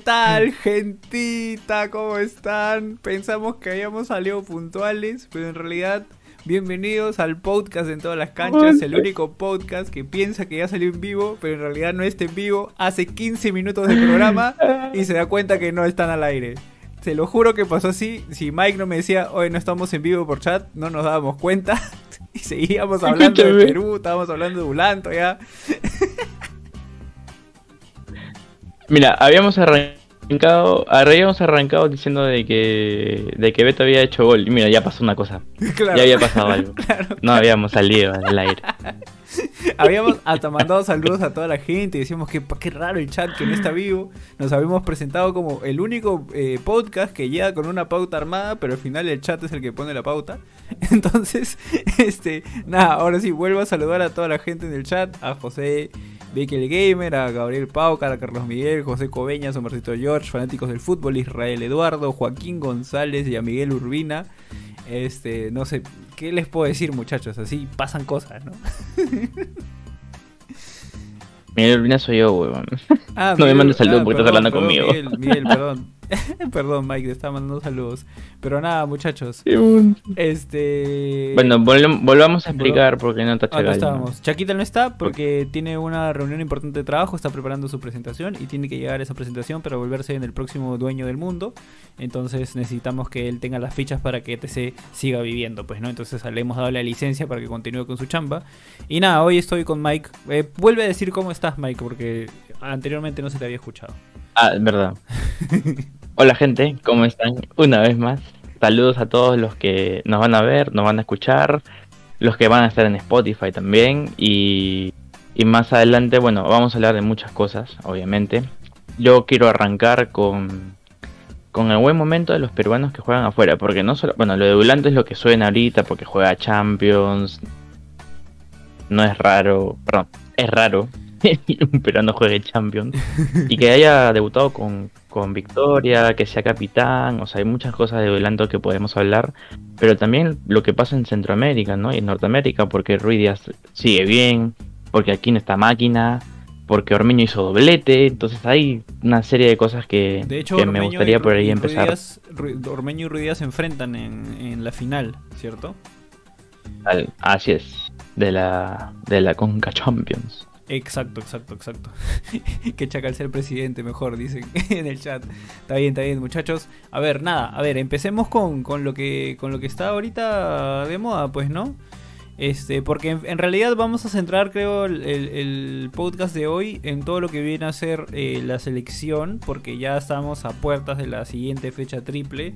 tal, gentita? ¿Cómo están? Pensamos que habíamos salido puntuales, pero en realidad, bienvenidos al podcast en todas las canchas, el único podcast que piensa que ya salió en vivo, pero en realidad no está en vivo. Hace 15 minutos de programa y se da cuenta que no están al aire. Se lo juro que pasó así. Si Mike no me decía, hoy no estamos en vivo por chat, no nos dábamos cuenta. Y seguíamos hablando de Perú, estábamos hablando de Ulanto ya. Mira, habíamos arrancado, habíamos arrancado diciendo de que, de que Beto había hecho gol. Y mira, ya pasó una cosa. Ya había pasado algo. no habíamos salido al aire. habíamos hasta mandado saludos a toda la gente y decíamos que qué raro el chat que no está vivo. Nos habíamos presentado como el único eh, podcast que llega con una pauta armada, pero al final el chat es el que pone la pauta. Entonces, este, nada, ahora sí, vuelvo a saludar a toda la gente en el chat, a José Vicky el Gamer, a Gabriel Paucar, a Carlos Miguel, José Coveñas, a Marcito George, fanáticos del fútbol, Israel Eduardo, Joaquín González y a Miguel Urbina. Este, no sé, ¿qué les puedo decir, muchachos? Así pasan cosas, ¿no? Miguel Urbina soy yo, weón. Ah, no me mandes saludos ah, porque estás hablando conmigo. Miguel, Miguel, perdón. Perdón, Mike, te estaba mandando saludos. Pero nada, muchachos. Este. Bueno, volvamos a explicar porque no está Acá estábamos. Chaquita no está porque tiene una reunión importante de trabajo, está preparando su presentación y tiene que llegar a esa presentación para volverse en el próximo dueño del mundo. Entonces necesitamos que él tenga las fichas para que ETC siga viviendo, pues, ¿no? Entonces le hemos dado la licencia para que continúe con su chamba. Y nada, hoy estoy con Mike. Eh, vuelve a decir cómo estás, Mike, porque anteriormente no se te había escuchado. Ah, es verdad. Hola gente, ¿cómo están? Una vez más, saludos a todos los que nos van a ver, nos van a escuchar, los que van a estar en Spotify también y, más adelante, bueno, vamos a hablar de muchas cosas, obviamente. Yo quiero arrancar con, con el buen momento de los peruanos que juegan afuera, porque no solo, bueno, lo de Bulante es lo que suena ahorita porque juega Champions, no es raro, perdón, es raro un peruano juegue Champions y que haya debutado con, con victoria, que sea capitán, o sea, hay muchas cosas de adelanto que podemos hablar, pero también lo que pasa en Centroamérica, ¿no? Y en Norteamérica, porque Ruiz Díaz sigue bien, porque aquí no está máquina, porque Ormeño hizo doblete, entonces hay una serie de cosas que, me gustaría por ahí empezar. Ormeño y Ruiz Díaz se enfrentan en, en la final, ¿cierto? así es, de la, de la Conca Champions. Exacto, exacto, exacto. que Chacal sea el presidente, mejor, dicen en el chat. Está bien, está bien, muchachos. A ver, nada, a ver, empecemos con, con, lo, que, con lo que está ahorita de moda, pues, ¿no? Este, porque en, realidad vamos a centrar, creo, el, podcast de hoy en todo lo que viene a ser eh, la selección, porque ya estamos a puertas de la siguiente fecha triple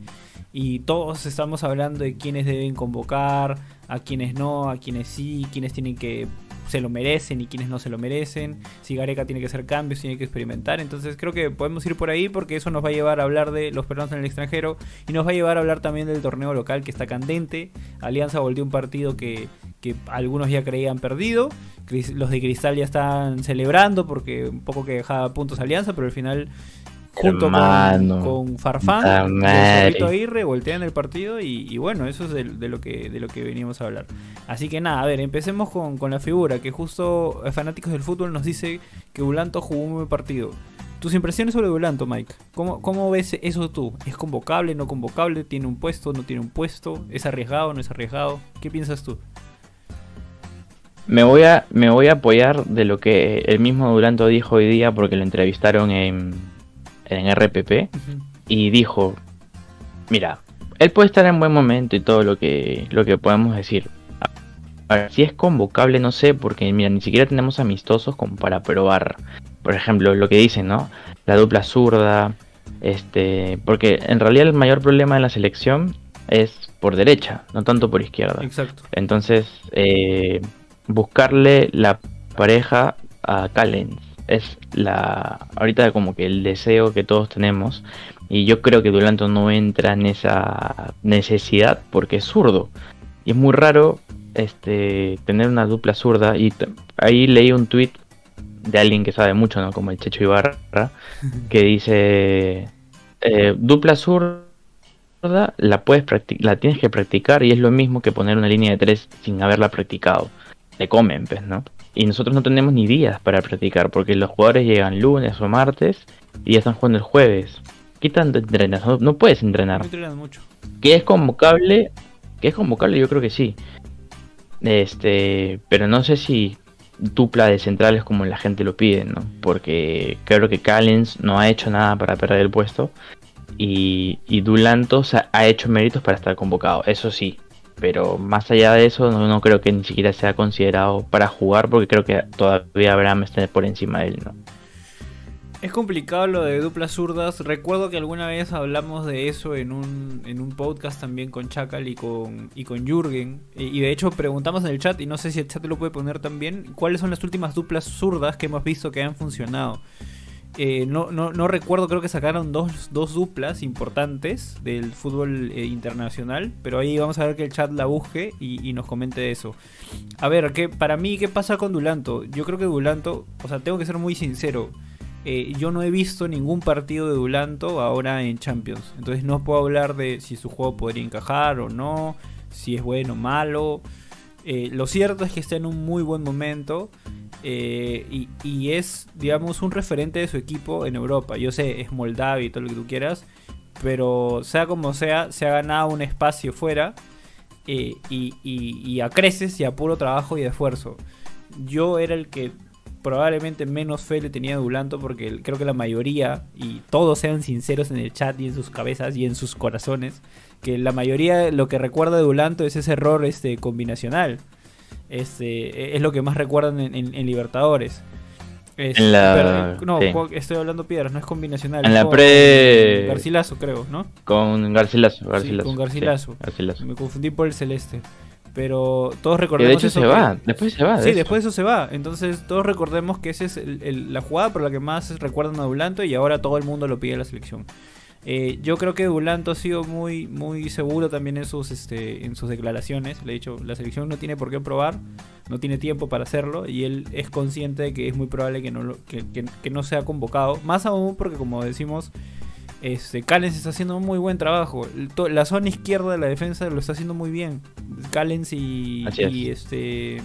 y todos estamos hablando de quiénes deben convocar, a quienes no, a quienes sí, quienes tienen que se lo merecen y quienes no se lo merecen, si Gareca tiene que hacer cambios, tiene que experimentar. Entonces creo que podemos ir por ahí porque eso nos va a llevar a hablar de los peruanos en el extranjero y nos va a llevar a hablar también del torneo local que está candente. Alianza volvió un partido que, que algunos ya creían perdido. Los de Cristal ya están celebrando porque un poco que dejaba puntos Alianza, pero al final junto con, Farfán, Aguirre, voltean el partido y, bueno, eso es de, lo que, de lo que veníamos a hablar. Así que nada, a ver, empecemos con, la figura, que justo Fanáticos del Fútbol nos dice que Bulanto jugó un buen partido. Tus impresiones sobre Bulanto, Mike. ¿Cómo, ¿Cómo ves eso tú? ¿Es convocable, no convocable? ¿Tiene un puesto, no tiene un puesto? ¿Es arriesgado, no es arriesgado? ¿Qué piensas tú? Me voy a, me voy a apoyar de lo que el mismo Duranto dijo hoy día porque lo entrevistaron en, en RPP y dijo, mira, él puede estar en buen momento y todo lo que, lo que podemos decir. A ver, si es convocable, no sé, porque mira, ni siquiera tenemos amistosos como para probar, por ejemplo, lo que dicen, ¿no? La dupla zurda, este, porque en realidad el mayor problema de la selección es por derecha, no tanto por izquierda. Exacto. Entonces, eh, buscarle la pareja a Callens es la ahorita como que el deseo que todos tenemos y yo creo que Dulanto no entra en esa necesidad porque es zurdo. Y es muy raro este tener una dupla zurda y ahí leí un tweet de alguien que sabe mucho no como el Checho Ibarra que dice eh, dupla zurda la puedes la tienes que practicar y es lo mismo que poner una línea de tres sin haberla practicado. Te comen pues no y nosotros no tenemos ni días para practicar, porque los jugadores llegan lunes o martes y ya están jugando el jueves. ¿Qué tanto entrenas? No, puedes entrenar. No entrenas mucho. ¿Que es convocable? ¿Que es convocable? Yo creo que sí. Este, pero no sé si dupla de centrales como la gente lo pide, ¿no? Porque creo que Callens no ha hecho nada para perder el puesto y, y Dulantos ha hecho méritos para estar convocado, eso sí, pero más allá de eso no, creo que ni siquiera sea considerado para jugar porque creo que todavía Abraham está por encima de él, ¿no? Es complicado lo de duplas zurdas. Recuerdo que alguna vez hablamos de eso en un, en un podcast también con Chacal y con, y con Jürgen. Y, de hecho preguntamos en el chat, y no sé si el chat lo puede poner también, cuáles son las últimas duplas zurdas que hemos visto que han funcionado. Eh, no, no, recuerdo, creo que sacaron dos, dos duplas importantes del fútbol eh, internacional, pero ahí vamos a ver que el chat la busque y, nos comente eso. A ver, ¿qué, para mí, ¿qué pasa con Dulanto? Yo creo que Dulanto, o sea, tengo que ser muy sincero, eh, yo no he visto ningún partido de Dulanto ahora en Champions, entonces no puedo hablar de si su juego podría encajar o no, si es bueno o malo. Lo cierto es que está en un muy buen momento. Eh, y, es, digamos, un referente de su equipo en Europa. Yo sé, es Moldavia y todo lo que tú quieras, pero sea como sea, se ha ganado un espacio fuera eh, y, y, a creces y a puro trabajo y esfuerzo. Yo era el que probablemente menos fe le tenía a Dulanto porque creo que la mayoría, y todos sean sinceros en el chat y en sus cabezas y en sus corazones, que la mayoría lo que recuerda de Dulanto es ese error este, combinacional. Este, es lo que más recuerdan en, Libertadores. no, estoy hablando piedras, no es combinacional. En la pre. Garcilaso, creo, ¿no? Con Garcilaso, Garcilaso. con Garcilaso. Me confundí por el celeste. Pero todos recordemos. de hecho se va, después se va. sí, después de eso se va. Entonces todos recordemos que esa es la jugada por la que más recuerdan a Dulanto y ahora todo el mundo lo pide a la selección. Eh, yo creo que Dulanto ha sido muy, muy seguro también en sus, este, en sus declaraciones. Le he dicho, la selección no tiene por qué probar, no tiene tiempo para hacerlo y él es consciente de que es muy probable que no, que, no sea convocado. Más aún porque, como decimos, este, Callens está haciendo un muy buen trabajo. La zona izquierda de la defensa lo está haciendo muy bien. Callens y, y este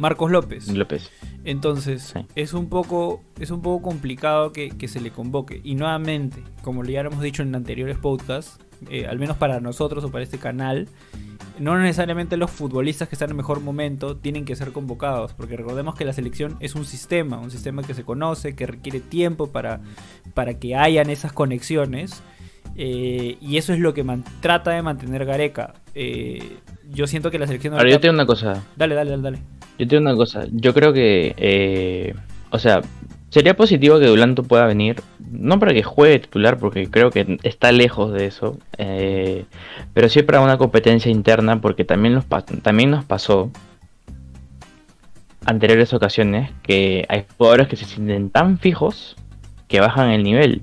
Marcos López. López. Entonces, es, un poco, es un poco complicado que, se le convoque. Y nuevamente, como ya hemos dicho en anteriores podcasts, eh, al menos para nosotros o para este canal, no necesariamente los futbolistas que están en mejor momento tienen que ser convocados, porque recordemos que la selección es un sistema, un sistema que se conoce, que requiere tiempo para, para que hayan esas conexiones. Eh, y eso es lo que trata de mantener Gareca. Eh, yo siento que la selección... Ahora, yo tengo una cosa. Dale, dale, dale, dale. Yo tengo una cosa, yo creo que, eh, o sea, sería positivo que Dulanto pueda venir, no para que juegue titular, porque creo que está lejos de eso, eh, pero sí para una competencia interna, porque también nos, también nos pasó anteriores ocasiones que hay jugadores que se sienten tan fijos que bajan el nivel.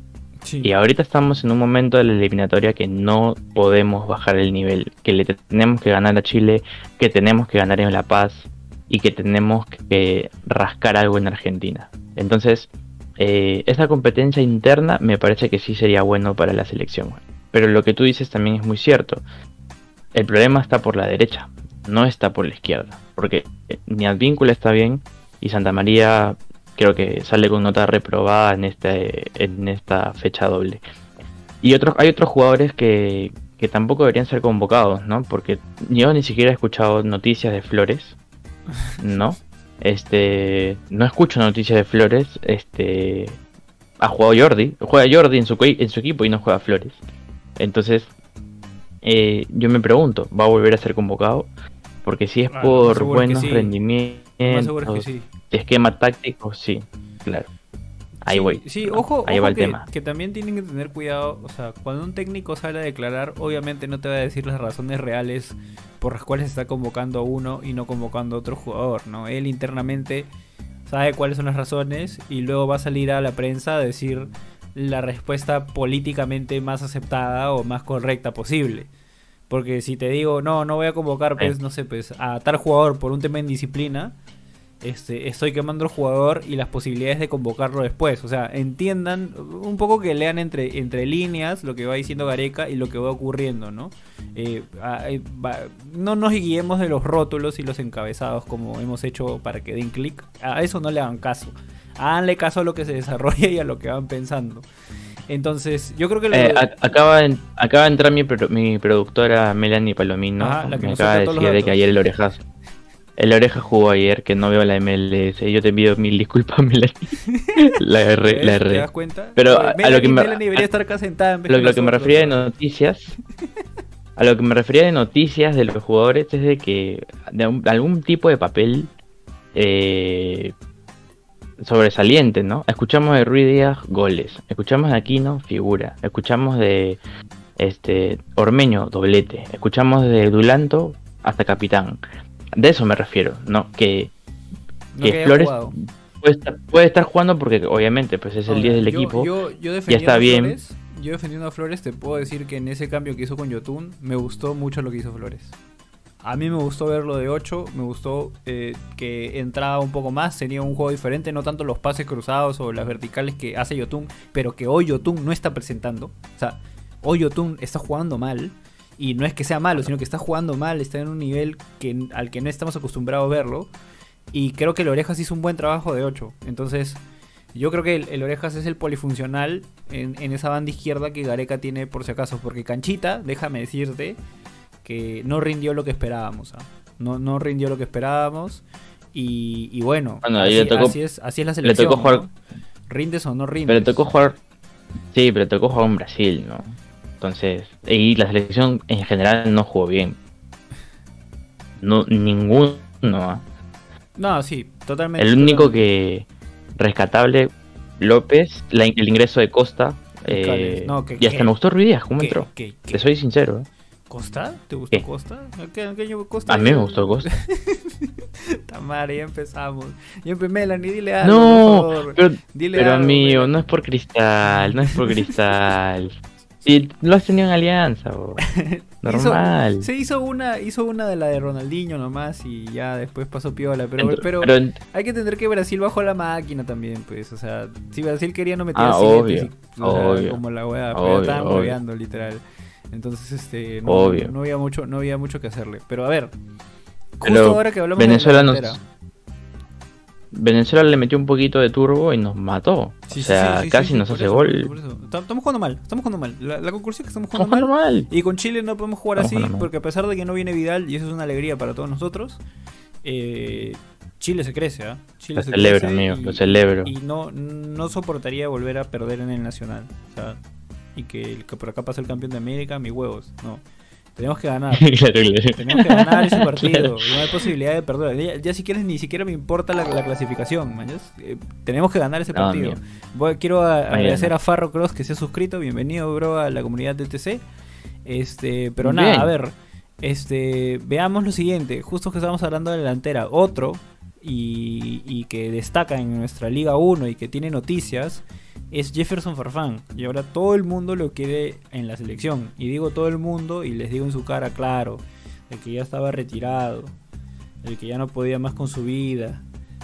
Y ahorita estamos en un momento de la eliminatoria que no podemos bajar el nivel, que le tenemos que ganar a Chile, que tenemos que ganar en La Paz, y que tenemos que rascar algo en Argentina. Entonces, eh, esa competencia interna me parece que sí sería bueno para la selección. Pero lo que tú dices también es muy cierto. El problema está por la derecha, no está por la izquierda. Porque ni Advíncula está bien y Santa María creo que sale con nota reprobada en, este, en esta fecha doble. Y otros, hay otros jugadores que, que tampoco deberían ser convocados, ¿no? Porque yo ni siquiera he escuchado noticias de Flores, no. Este, no escucho noticias de Flores. Este, ha jugado Jordi, juega Jordi en su, en su equipo y no juega Flores. Entonces, eh, yo me pregunto, ¿va a volver a ser convocado? Porque si es ah, por buenos rendimientos, esquema táctico, sí, claro. Ahí voy. Sí, ojo, Ahí va el que, tema. que también tienen que tener cuidado. O sea, cuando un técnico sale a declarar, obviamente no te va a decir las razones reales por las cuales está convocando a uno y no convocando a otro jugador, ¿no? Él internamente sabe cuáles son las razones y luego va a salir a la prensa a decir la respuesta políticamente más aceptada o más correcta posible. Porque si te digo, no, no voy a convocar, pues, no sé, pues, a tal jugador por un tema de indisciplina, este, estoy quemando al jugador y las posibilidades de convocarlo después. O sea, entiendan un poco que lean entre, entre líneas lo que va diciendo Gareca y lo que va ocurriendo, ¿no? Eh, eh, no nos guiemos de los rótulos y los encabezados como hemos hecho para que den clic. A eso no le hagan caso. Háganle caso a lo que se desarrolla y a lo que van pensando. Entonces, yo creo que... Eh, acaba, de, acaba de entrar mi, mi productora Melanie Palomino. me acaba de decir de que ayer el orejazo. El oreja jugó ayer, que no veo la MLS. Yo te envío mil disculpas, Melanie. la R, la R. ¿Te das cuenta? Pero a, lo que me, debería estar acá sentada en lo, que me refería de noticias. a lo que me refería de noticias de los jugadores es de que de, algún tipo de papel eh, sobresaliente, ¿no? Escuchamos de Ruiz Díaz goles, escuchamos de Aquino figura, escuchamos de este Ormeño doblete, escuchamos de Dulanto hasta capitán. De eso me refiero, ¿no? Que, Flores puede estar, jugando porque obviamente pues es el 10 del equipo. Yo, ya está bien. yo defendiendo a Flores te puedo decir que en ese cambio que hizo con Yotun me gustó mucho lo que hizo Flores. A mí me gustó verlo de 8, me gustó eh, que entraba un poco más, tenía un juego diferente, no tanto los pases cruzados o las verticales que hace Yotun, pero que hoy Yotun no está presentando. O sea, hoy Yotun está jugando mal, y no es que sea malo, sino que está jugando mal, está en un nivel que, al que no estamos acostumbrados a verlo. Y creo que el Orejas hizo un buen trabajo de 8. Entonces, yo creo que el, Orejas es el polifuncional en, en, esa banda izquierda que Gareca tiene por si acaso. Porque Canchita, déjame decirte, que no rindió lo que esperábamos. ¿ah? No, no rindió lo que esperábamos. Y, bueno, así, es, así, es, la selección. Le tocó jugar... ¿Rindes o no rindes? Pero tocó jugar. Sí, pero tocó jugar en Brasil, ¿no? Entonces, y la selección en general no jugó bien. No, ninguno. ¿ah? No, sí, totalmente. El único que rescatable, López, el ingreso de Costa. Eh, y hasta me gustó Ruiz ¿cómo entró? Te soy sincero. ¿eh? ¿Costa? ¿Te gustó Costa? Costa? A mí me gustó Costa. Tamara, ya empezamos. Melanie, dile algo. No, por favor. pero, dile pero amigo, no es por cristal, no es por cristal. Si lo has tenido en alianza, normal. se hizo una, hizo una de la de Ronaldinho nomás y ya después pasó piola. Pero, pero, hay que entender que Brasil bajó la máquina también, pues. O sea, si Brasil quería no meter ah, obvio, como la weá, pero estaban moviendo literal. Entonces, este, no, no, había mucho, no había mucho que hacerle. Pero a ver, justo ahora que hablamos Venezuela de nos... Venezuela le metió un poquito de turbo y nos mató. o sea, casi nos hace gol. Estamos jugando mal, estamos jugando mal. La, conclusión es que estamos jugando mal. Y con Chile no podemos jugar así, porque a pesar de que no viene Vidal, y eso es una alegría para todos nosotros, eh, Chile se crece, ¿ah? lo celebro, amigo, lo celebro. Y no, no soportaría volver a perder en el Nacional. O sea, y que, por acá pasa el campeón de América, mis huevos. No. Tenemos que ganar. Tenemos que ganar ese partido. No hay posibilidad de perder. Ya, si quieres, ni siquiera me importa la, clasificación. Eh, tenemos que ganar ese partido. quiero agradecer a Farro Cross que se ha suscrito. Bienvenido, bro, a la comunidad de TC. Este, pero nada, a ver. Este, veamos lo siguiente. Justo que estamos hablando de la delantera. Otro y, y que destaca en nuestra Liga 1 y que tiene noticias es Jefferson Farfán. Y ahora todo el mundo lo quiere en la selección. Y digo todo el mundo y les digo en su cara, claro, el que ya estaba retirado, el que ya no podía más con su vida,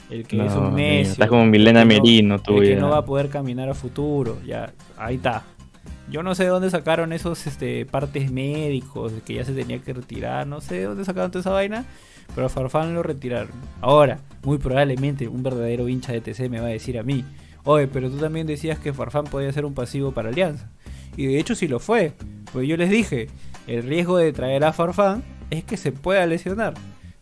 el que es un mes. Está como Milena Merino, tú. El que no va a poder caminar a futuro. Ya, ahí está. Yo no sé de dónde sacaron esos este, partes médicos, que ya se tenía que retirar, no sé de dónde sacaron toda esa vaina, pero Farfán lo retiraron. Ahora, muy probablemente un verdadero hincha de TC me va a decir a mí, Oye, pero tú también decías que Farfán podía ser un pasivo para Alianza. Y de hecho sí lo fue. Pues yo les dije, el riesgo de traer a Farfán es que se pueda lesionar.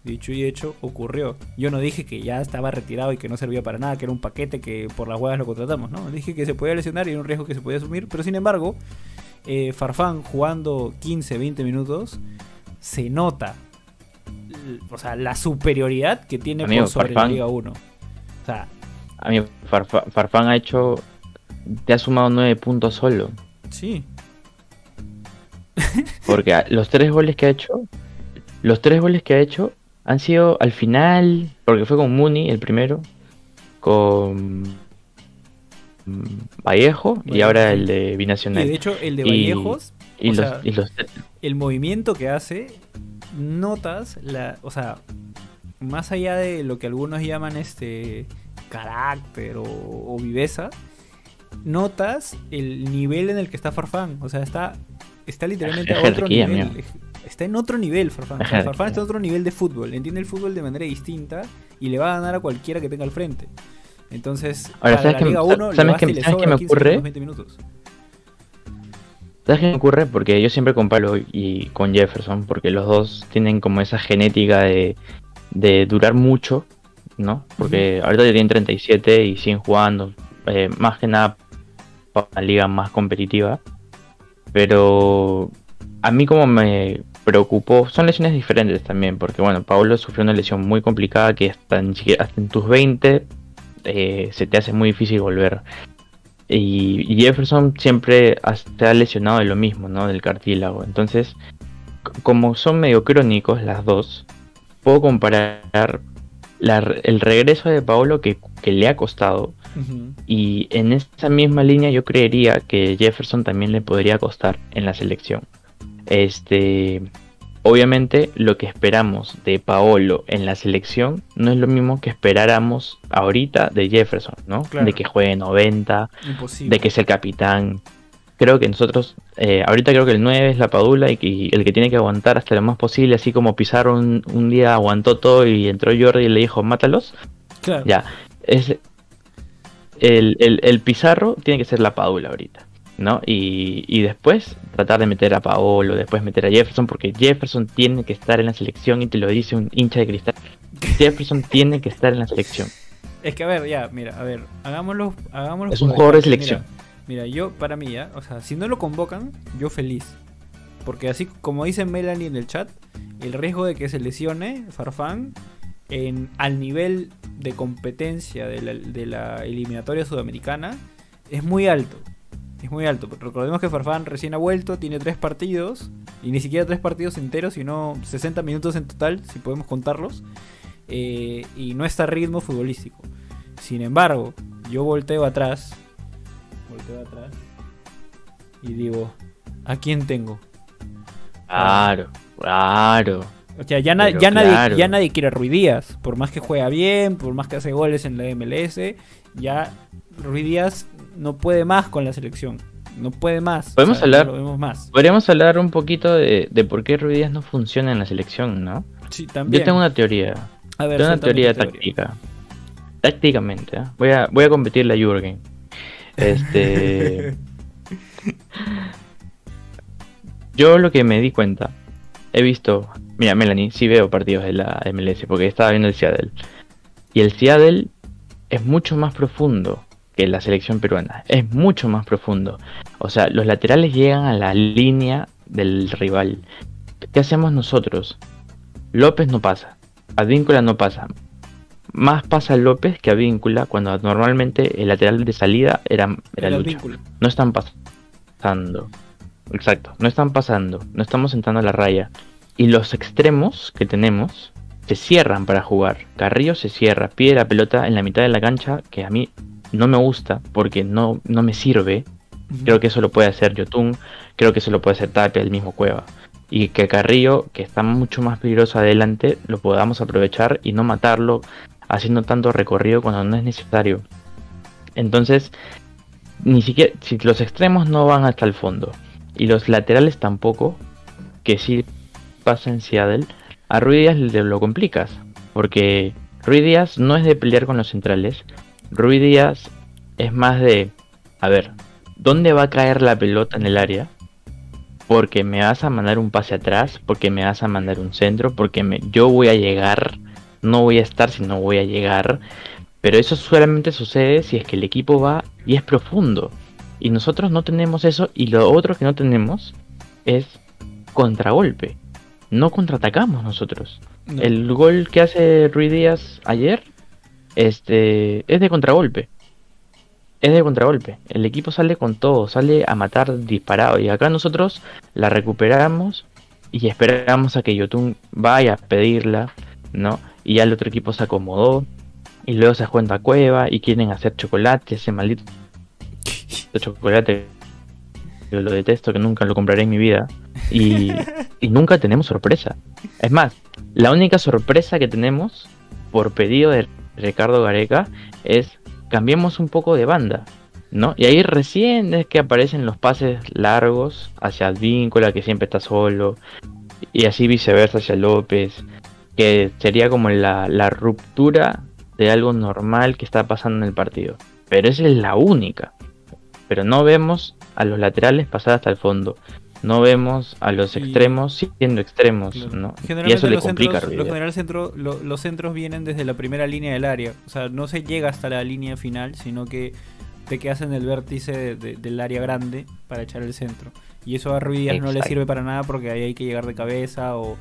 Dicho y hecho, ocurrió. Yo no dije que ya estaba retirado y que no servía para nada, que era un paquete que por las huevas lo contratamos, ¿no? Dije que se podía lesionar y era un riesgo que se podía asumir, pero sin embargo, eh, Farfán jugando 15, 20 minutos, se nota, o sea, la superioridad que tiene por sobre la Liga 1. O sea, a mí Farfán ha hecho. Te ha sumado nueve puntos solo. Sí. Porque los tres goles que ha hecho. Los tres goles que ha hecho han sido al final. Porque fue con Muni el primero. Con. Vallejo, y ahora el de Binacional. Y de hecho, el de Vallejos. Y, los, el movimiento que hace, notas la. O sea, más allá de lo que algunos llaman este carácter o, viveza, notas el nivel en el que está Farfán. O sea, está, está literalmente a otro nivel. Está en otro nivel Farfán. Farfán está en otro nivel de fútbol. Entiende el fútbol de manera distinta y le va a ganar a cualquiera que tenga al frente. Entonces, Ahora, ¿sabes que, Liga 1 ¿sabes que, ¿sabes me ocurre? 20 minutos. ¿Sabes qué me ocurre? Porque yo siempre comparo y con Jefferson, porque los dos tienen como esa genética de, de durar mucho, ¿no? Porque ahorita ya tienen 37 y siguen jugando, eh, más que nada para una liga más competitiva. Pero a mí como me preocupó, son lesiones diferentes también, porque bueno, Pablo sufrió una lesión muy complicada que hasta en, hasta en tus 20 eh, se te hace muy difícil volver. Y, Jefferson siempre se ha lesionado de lo mismo, ¿no? Del cartílago. Entonces, como son medio crónicos las dos, puedo comparar el regreso de Paolo que, le ha costado. Y en esa misma línea yo creería que Jefferson también le podría costar en la selección. Este, Obviamente lo que esperamos de Paolo en la selección no es lo mismo que esperáramos ahorita de Jefferson, ¿no? De que juegue 90, de que sea el capitán. Creo que nosotros, eh, ahorita creo que el 9 es la Padula y, el que tiene que aguantar hasta lo más posible, así como Pizarro un, día aguantó todo y entró Jordi y le dijo, mátalos. Claro. Ya, es, el, el, el Pizarro tiene que ser la Padula ahorita. ¿No? Y, después tratar de meter a Paolo, después meter a Jefferson, porque Jefferson tiene que estar en la selección y te lo dice un hincha de cristal. Jefferson tiene que estar en la selección. Es que a ver, ya, mira, a ver, hagámoslo, hagámoslo. Es un jugador de selección. Mira, yo, para mí, ya, o sea, si no lo convocan, yo feliz. Porque así como dice Melanie en el chat, el riesgo de que se lesione Farfán en, al nivel de competencia de la, de la eliminatoria sudamericana es muy alto es muy alto. Recordemos que Farfán recién ha vuelto, tiene tres partidos, y ni siquiera tres partidos enteros, sino 60 minutos en total, si podemos contarlos, eh, y no está a ritmo futbolístico. Sin embargo, yo volteo atrás, volteo atrás, y digo, ¿a quién tengo? Claro, claro. O sea, ya, ya, nadie, ya nadie quiere a Ruidías. Por más que juega bien, por más que hace goles en la MLS, ya Ruidías no puede más con la selección. No puede más. Podemos hablar. más. Podríamos hablar un poquito de, por qué Ruidías no funciona en la selección, ¿no? Sí, también. Yo tengo una teoría. A ver, tengo una teoría táctica. Tácticamente, ¿eh? voy a voy a competirle a Jürgen. Este. Yo lo que me di cuenta, he visto, mira Melanie, sí veo partidos de la MLS porque estaba viendo el Seattle. Y el Seattle es mucho más profundo que la selección peruana. Es mucho más profundo. O sea, los laterales llegan a la línea del rival. ¿Qué hacemos nosotros? López no pasa. Advíncula no pasa. Más pasa López que Advíncula cuando normalmente el lateral de salida era, era No están pasando. Exacto, no están pasando. No estamos entrando a la raya. Y los extremos que tenemos se cierran para jugar. Carrillo se cierra, pide la pelota en la mitad de la cancha, que a mí no me gusta porque no, no me sirve. Creo que eso lo puede hacer Yotun, creo que eso lo puede hacer Tapia, el mismo Cueva. Y que Carrillo, que está mucho más peligroso adelante, lo podamos aprovechar y no matarlo haciendo tanto recorrido cuando no es necesario. Entonces, ni siquiera, si los extremos no van hasta el fondo y los laterales tampoco, que sí pasa en Seattle, a Ruiz le lo complicas. Porque Ruiz Díaz no es de pelear con los centrales, Rui Díaz es más de, a ver, ¿dónde va a caer la pelota en el área? Porque me vas a mandar un pase atrás, porque me vas a mandar un centro, porque me, yo voy a llegar, no voy a estar si no voy a llegar. Pero eso solamente sucede si es que el equipo va y es profundo. Y nosotros no tenemos eso y lo otro que no tenemos es contragolpe. No contraatacamos nosotros. El gol que hace Rui Díaz ayer este, es de contragolpe. Es de contragolpe. El equipo sale con todo, sale a matar disparado. Y acá nosotros la recuperamos y esperamos a que Yotun vaya a pedirla, ¿no? Y ya el otro equipo se acomodó. Y luego se cuenta cueva y quieren hacer chocolate, ese maldito chocolate. Yo lo detesto, que nunca lo compraré en mi vida. y nunca tenemos sorpresa. Es más, la única sorpresa que tenemos por pedido de Ricardo Gareca es cambiemos un poco de banda. ¿no? Y ahí recién es que aparecen los pases largos hacia Advíncula, que siempre está solo, y así viceversa hacia López, que sería como la, la ruptura de algo normal que está pasando en el partido. Pero esa es la única. Pero no vemos a los laterales pasar hasta el fondo. No vemos a los Y- extremos siendo extremos, Claro. ¿no? Y eso le complica centros, lo general centro- lo- los centros vienen desde la primera línea del área. O sea, no se llega hasta la línea final, sino que te quedas en el vértice de- de- del área grande para echar el centro. Y eso a Ruidías no le sirve para nada porque ahí hay que llegar de cabeza o...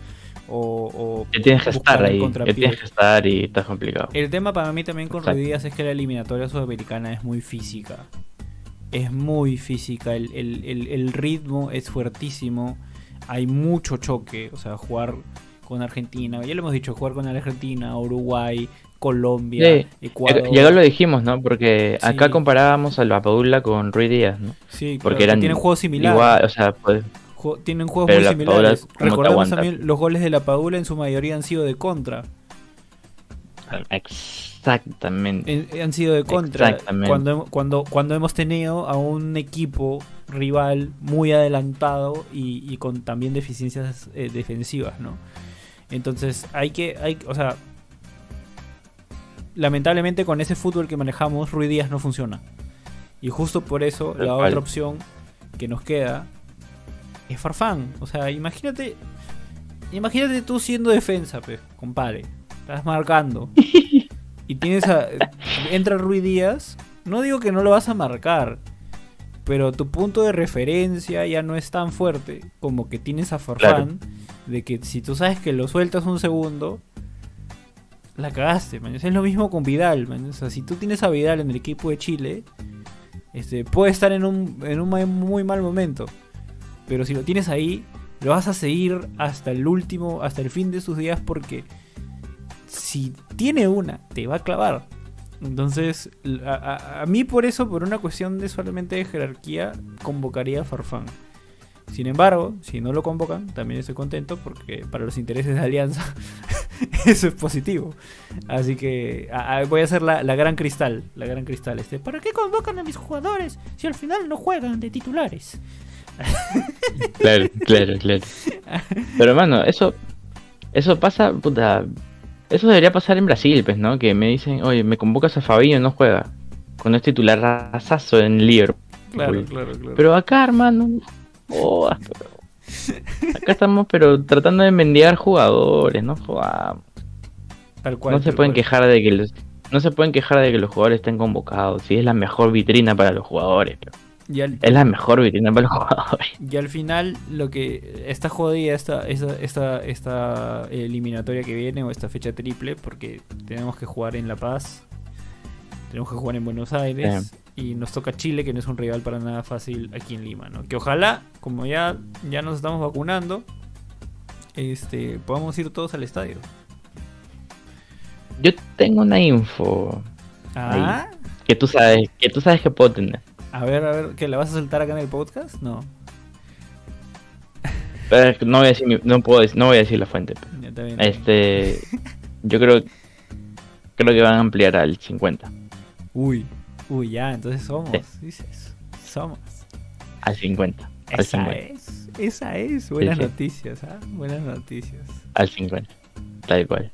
o- o Que tienes que estar ahí, que tienes que estar y está complicado. El tema para mí también con. Ruidías es que la eliminatoria sudamericana es muy física. Es muy física, el, el- el- el ritmo es fuertísimo, hay mucho choque, o sea, jugar con Argentina, ya lo hemos dicho, jugar con Argentina, Uruguay, Colombia, Sí, Ecuador. Ya, lo dijimos, ¿no? Porque acá comparábamos a la Padula con Ruiz Díaz, ¿no? Sí, Porque claro, eran tienen juegos similares. igual, o sea, pues, Ju- tienen juegos muy similares. ¿cómo te Recordemos también los goles de la Padula en su mayoría han sido de contra. Exactamente. Han sido de contra. Exactamente. Cuando, cuando, cuando hemos tenido a un equipo rival muy adelantado y, y con también deficiencias eh, defensivas, ¿no? Entonces hay que, hay, o sea, lamentablemente con ese fútbol que manejamos, Rui Díaz no funciona. Y justo por eso la otra opción que nos queda es Farfán. O sea, imagínate, imagínate tú siendo defensa, pues, compadre. Estás marcando. y tienes a. Entra Rui Díaz. No digo que no lo vas a marcar. Pero tu punto de referencia ya no es tan fuerte como que tienes a Farfán. De que si tú sabes que lo sueltas un segundo. La cagaste, man. Es lo mismo con Vidal, man. O sea, si tú tienes a Vidal en el equipo de Chile. Este, puede estar en un, en un muy mal momento. Pero si lo tienes ahí, lo vas a seguir hasta el último, hasta el fin de sus días porque si tiene una, te va a clavar. Entonces, a, a- a mí por eso, por una cuestión de solamente de jerarquía, convocaría a Farfán. Sin embargo, si no lo convocan, también estoy contento porque para los intereses de Alianza eso es positivo. Así que a- voy a hacer la, la gran cristal, la gran cristal. Este, ¿Para qué convocan a mis jugadores si al final no juegan de titulares? Claro, claro, claro. Pero hermano, eso eso pasa, puta, eso debería pasar en Brasil, pues, ¿no? Que me dicen, oye, me convocas a Fabinho, no juega. Cuando es titular rasazo en Liverpool. Claro, claro, claro. Pero acá, hermano, pero- acá estamos, pero tratando de mendigar jugadores, no jodamos. Tal cual, no se pueden cual. quejar de que los, no se pueden quejar de que los jugadores estén convocados. Sí, es la mejor vitrina para los jugadores. pero Y al, es la mejor vitrina para los jugadores. y al final, lo que está jodida esta, esta, esta, esta eliminatoria que viene o esta fecha triple, porque tenemos que jugar en La Paz, tenemos que jugar en Buenos Aires y nos toca Chile, que no es un rival para nada fácil aquí en Lima, ¿no? Que ojalá, como ya, ya nos estamos vacunando, este, podamos ir todos al estadio. Yo tengo una info Ah, que tú sabes, que tú sabes que puedo tener. A ver, a ver, ¿que la vas a soltar acá en el podcast? No, Pero es que no voy a decir, mi- no puedo decir, no voy a decir la fuente. ya está bien. Este, yo creo, creo que van a ampliar al 50, Uy, uy, ya, entonces somos, Sí. dices, somos. al 50, al Esa 50, es, esa es. Buenas sí. noticias, ¿ah? Buenas noticias. al 50, tal cual.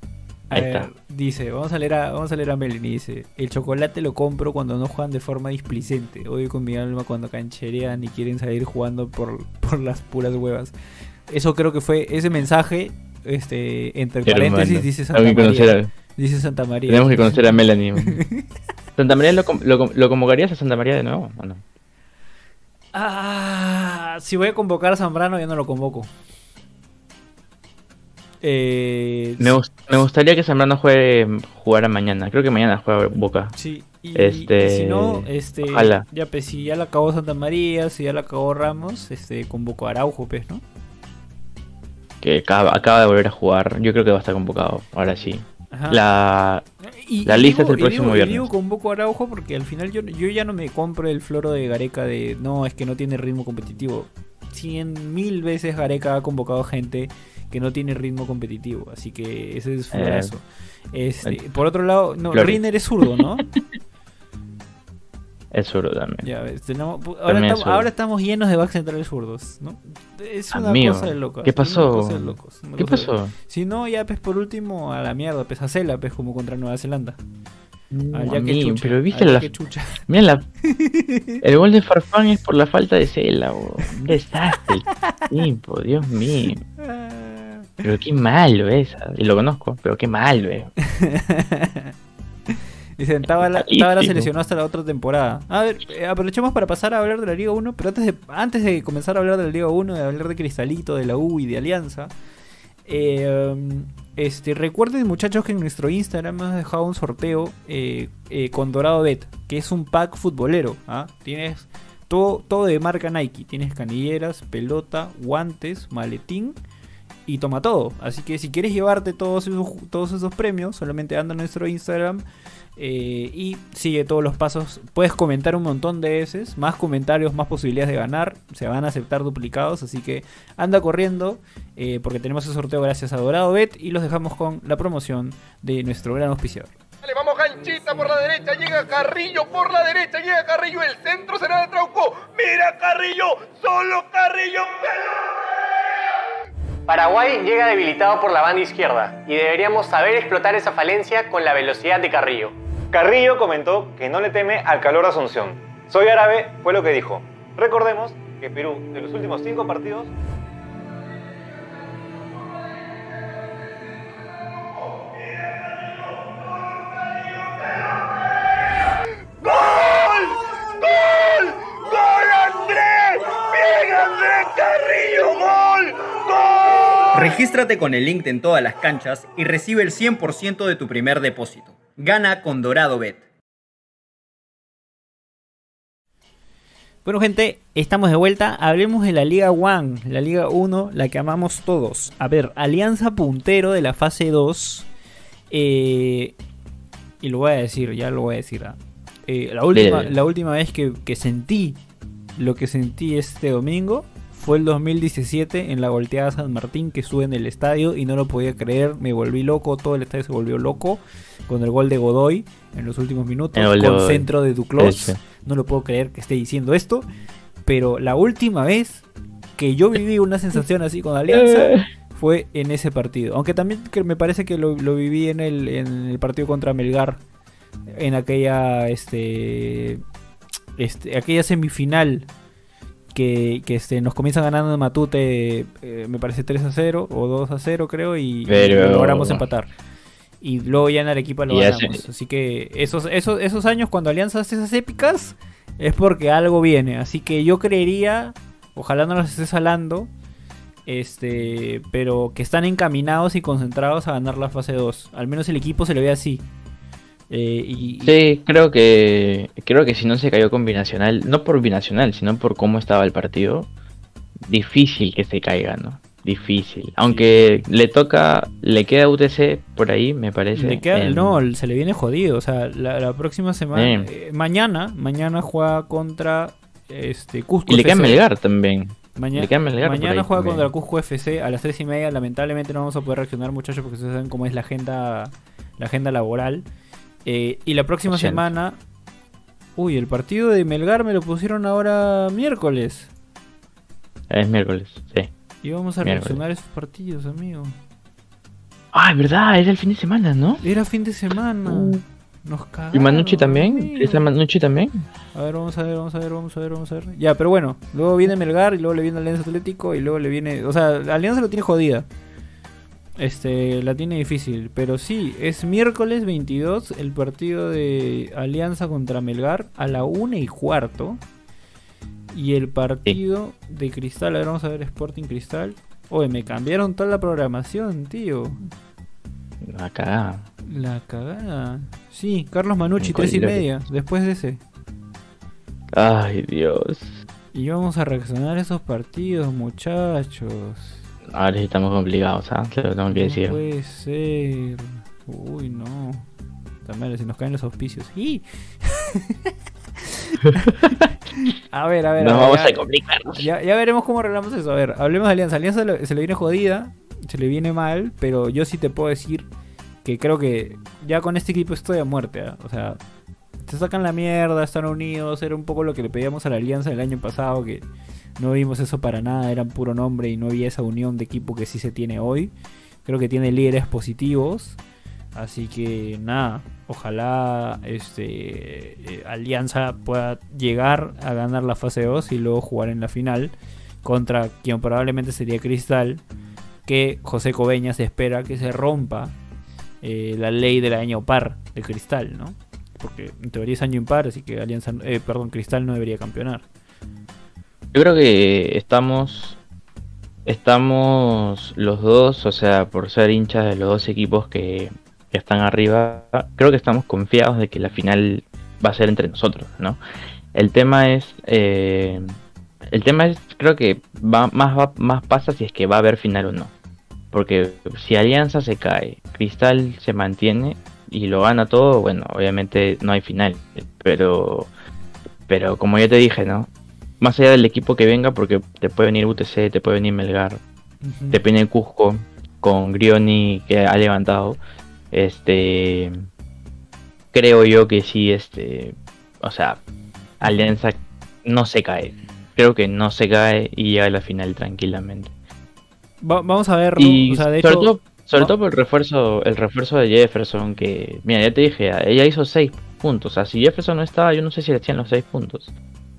A Ahí ver, está. Dice, vamos a leer a, vamos a leer a Melanie, dice, el chocolate lo compro cuando no juegan de forma displicente. Odio con mi alma cuando cancherean y quieren salir jugando por, por las puras huevas. Eso creo que fue ese mensaje, este, entre Hermano, paréntesis, dice Santa María. a- Dice Santa María. Tenemos que conocer a Melanie. ¿Santa María lo, lo, lo convocarías a Santa María de nuevo o no? Ah, si voy a convocar a Zambrano, ya no lo convoco. Eh, Me, gust- me gustaría que Zambrano juegue jugara mañana. Creo que mañana juega Boca. Sí, y, Este, y si no, este, ojalá. ya pues si ya la acabó Santa María, si ya la acabó Ramos, este, convocó a Araujo, pues, ¿no? Que acaba, acaba de volver a jugar. Yo creo que va a estar convocado. Ahora sí. Ajá. La, Y- la lista digo- es el próximo digo- viernes. digo convoco a Araujo porque al final yo, yo ya no me compro el floro de Gareca de no, es que no tiene ritmo competitivo. cien mil veces Gareca ha convocado gente que no tiene ritmo competitivo. Así que ese es florazo. Este, por otro lado, no, Riner es zurdo, ¿no? Es zurdo también. Ya ahora, estamos, llenos de backs centrales zurdos, ¿no? Es una cosa de locos. ¿Qué pasó? ¿Qué pasó? Si no, ya pues por último a la mierda, pues a Cela, pues como contra Nueva Zelanda. Amigo, pero viste la... Mira la... El gol de Farfán es por la falta de Cela, un desastre el tiempo, Dios mío. Pero qué malo es, y lo conozco, pero qué malo es. Dicen, Tábara, la seleccionó hasta la otra temporada. A ver, eh, aprovechemos para pasar a hablar de la Liga 1, pero antes de, antes de comenzar a hablar de la Liga 1, de hablar de Cristalito, de la U y de Alianza, eh, este, recuerden muchachos que en nuestro Instagram hemos dejado un sorteo eh, con Dorado Bet, que es un pack futbolero. ¿ah? Tienes todo, todo de marca Nike, tienes canilleras, pelota, guantes, maletín y toma todo. Así que si quieres llevarte todos esos, premios, solamente anda a nuestro Instagram eh, y sigue todos los pasos. Puedes comentar un montón de veces, más comentarios, más posibilidades de ganar. Se van a aceptar duplicados, así que anda corriendo eh, porque tenemos el sorteo gracias a Dorado Bet y los dejamos con la promoción de nuestro gran auspiciador. Dale, vamos ganchita por la derecha, llega Carrillo por la derecha, llega Carrillo, el centro será de Trauco. Mira Carrillo, solo Carrillo, Paraguay llega debilitado por la banda izquierda y deberíamos saber explotar esa falencia con la velocidad de Carrillo. Carrillo comentó que no le teme al calor de Asunción. Soy árabe fue lo que dijo. Recordemos que Perú, de los últimos cinco partidos, ¡Gol! ¡Gol! ¡Gol, Andrés! ¡Bien, Andrés Carrillo! ¡Gol! Regístrate con el link en todas las canchas y recibe el 100% de tu primer depósito. Gana con Dorado Bet. Bueno, gente, estamos de vuelta. Hablemos de la Liga One, la Liga 1, la que amamos todos. A ver, Alianza puntero de la fase 2. Eh, y lo voy a decir, ya lo voy a decir. Ah. Eh, la, última, la última vez que, que sentí lo que sentí este domingo fue el 2017 en la volteada San Martín que estuve en el estadio y no lo podía creer, me volví loco, todo el estadio se volvió loco con el gol de Godoy en los últimos minutos, con centro de Duclos. No lo puedo creer que esté diciendo esto, pero la última vez que yo viví una sensación así con Alianza fue en ese partido. Aunque también que me parece que lo, viví en el, en el partido contra Melgar, en aquella, este, este aquella semifinal que, este, nos comienza ganando en Matute, eh, me parece 3 a 0 o 2 a 0 creo, y, logramos empatar. Y luego ya en Arequipa lo ganamos. Así que esos, esos, esos años cuando Alianza hace esas épicas es porque algo viene. Así que yo creería, ojalá no los estés hablando, este, pero que están encaminados y concentrados a ganar la fase 2. Al menos el equipo se le ve así. Eh, y, sí, creo que creo que si no se cayó con Binacional, no por Binacional, sino por cómo estaba el partido, difícil que se caiga, ¿no? Difícil. Aunque le toca, le queda UTC por ahí, me parece. No, se le viene jodido. O sea, la, próxima semana, eh, mañana, mañana juega contra este Cusco. Y le queda Melgar también. mañana juega contra Cusco FC a las 3 y media. Lamentablemente no vamos a poder reaccionar, muchachos, porque ustedes saben cómo es la agenda, la agenda laboral. Eh, y la próxima semana. Uy, el partido de Melgar me lo pusieron ahora miércoles. Es miércoles, sí. Y vamos a reaccionar esos partidos, amigo. Ah, es verdad, era el fin de semana, ¿no? Era fin de semana. Uh. Nos cagamos. ¿Y Manucci también? ¿Está Manucci también? A ver, vamos a ver, vamos a ver, vamos a ver, vamos a ver. Ya, pero bueno, luego viene Melgar y luego le viene Alianza Atlético y luego le viene. O sea, Alianza lo tiene jodida. Este, la tiene difícil, pero sí, es miércoles 22 el partido de Alianza contra Melgar a la 1 y cuarto. Y el partido de Cristal, a ver, vamos a ver Sporting Cristal. Oye, me cambiaron toda la programación, tío. La cagada. La cagada. Sí, Carlos Manucci, tres y media, después de ese. Ay, Dios. Y vamos a reaccionar a esos partidos, muchachos. Ahora sí estamos complicados, ¿sabes? ¿ah? lo tengo que decir. No puede ser. Uy, no. También si nos caen los auspicios. ¡Y! a ver, a ver. Nos a ver, vamos ya- a complicar. Ya, ya veremos cómo arreglamos eso. A ver, hablemos de Alianza. Alianza le- se le viene jodida, se le viene mal, pero yo sí te puedo decir que creo que ya con este equipo estoy a muerte. ¿ah? O sea, se sacan la mierda, están unidos. Era un poco lo que le pedíamos a la Alianza el año pasado, que no vimos eso para nada, eran puro nombre y no había esa unión de equipo que sí se tiene hoy. Creo que tiene líderes positivos. Así que nada, ojalá este eh, Alianza pueda llegar a ganar la fase 2 y luego jugar en la final contra quien probablemente sería Cristal, que José Cobeñas espera que se rompa eh, la ley del año par de Cristal, ¿no? Porque en teoría es año impar, así que Alianza, eh, perdón, Cristal no debería campeonar. Yo creo que estamos. Estamos los dos, o sea, por ser hinchas de los dos equipos que, están arriba, creo que estamos confiados de que la final va a ser entre nosotros, ¿no? El tema es. eh, el tema es, creo que va, más, va, más pasa si es que va a haber final o no. Porque si Alianza se cae, Cristal se mantiene y lo gana todo, bueno, obviamente no hay final. Pero, pero como ya te dije, ¿no? Más allá del equipo que venga, porque te puede venir UTC, te puede venir Melgar, te viene Cusco con Grioni que ha levantado. Este creo yo que sí, este, o sea, Alianza no se cae. Creo que no se cae y llega a la final tranquilamente. Va- vamos a ver, Y o sea, de hecho, todo, sobre todo por el refuerzo, el refuerzo de Jefferson, que, mira, ya te dije, ella hizo 6 puntos. O sea, si Jefferson no estaba, yo no sé si le hacían los 6 puntos.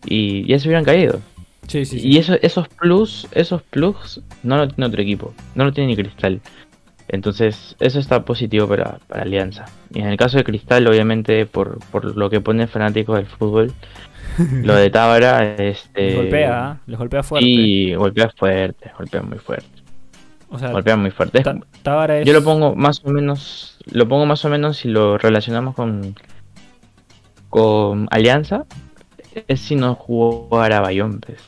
Y ya se hubieran caído. sí, sí, sí. Y eso, esos plus, esos plus no lo tiene otro equipo, no lo tiene ni Cristal. Entonces, eso está positivo para, para Alianza. Y en el caso de Cristal, obviamente, por, por lo que pone fanático del fútbol, lo de Tábara, este. golpea, ¿ah? les golpea fuerte. Y golpea fuerte, golpea muy fuerte. O sea, Golpea muy fuerte. Es- yo lo pongo más o menos, lo pongo más o menos si lo relacionamos con, con Alianza, es si no jugara Bayón, pues,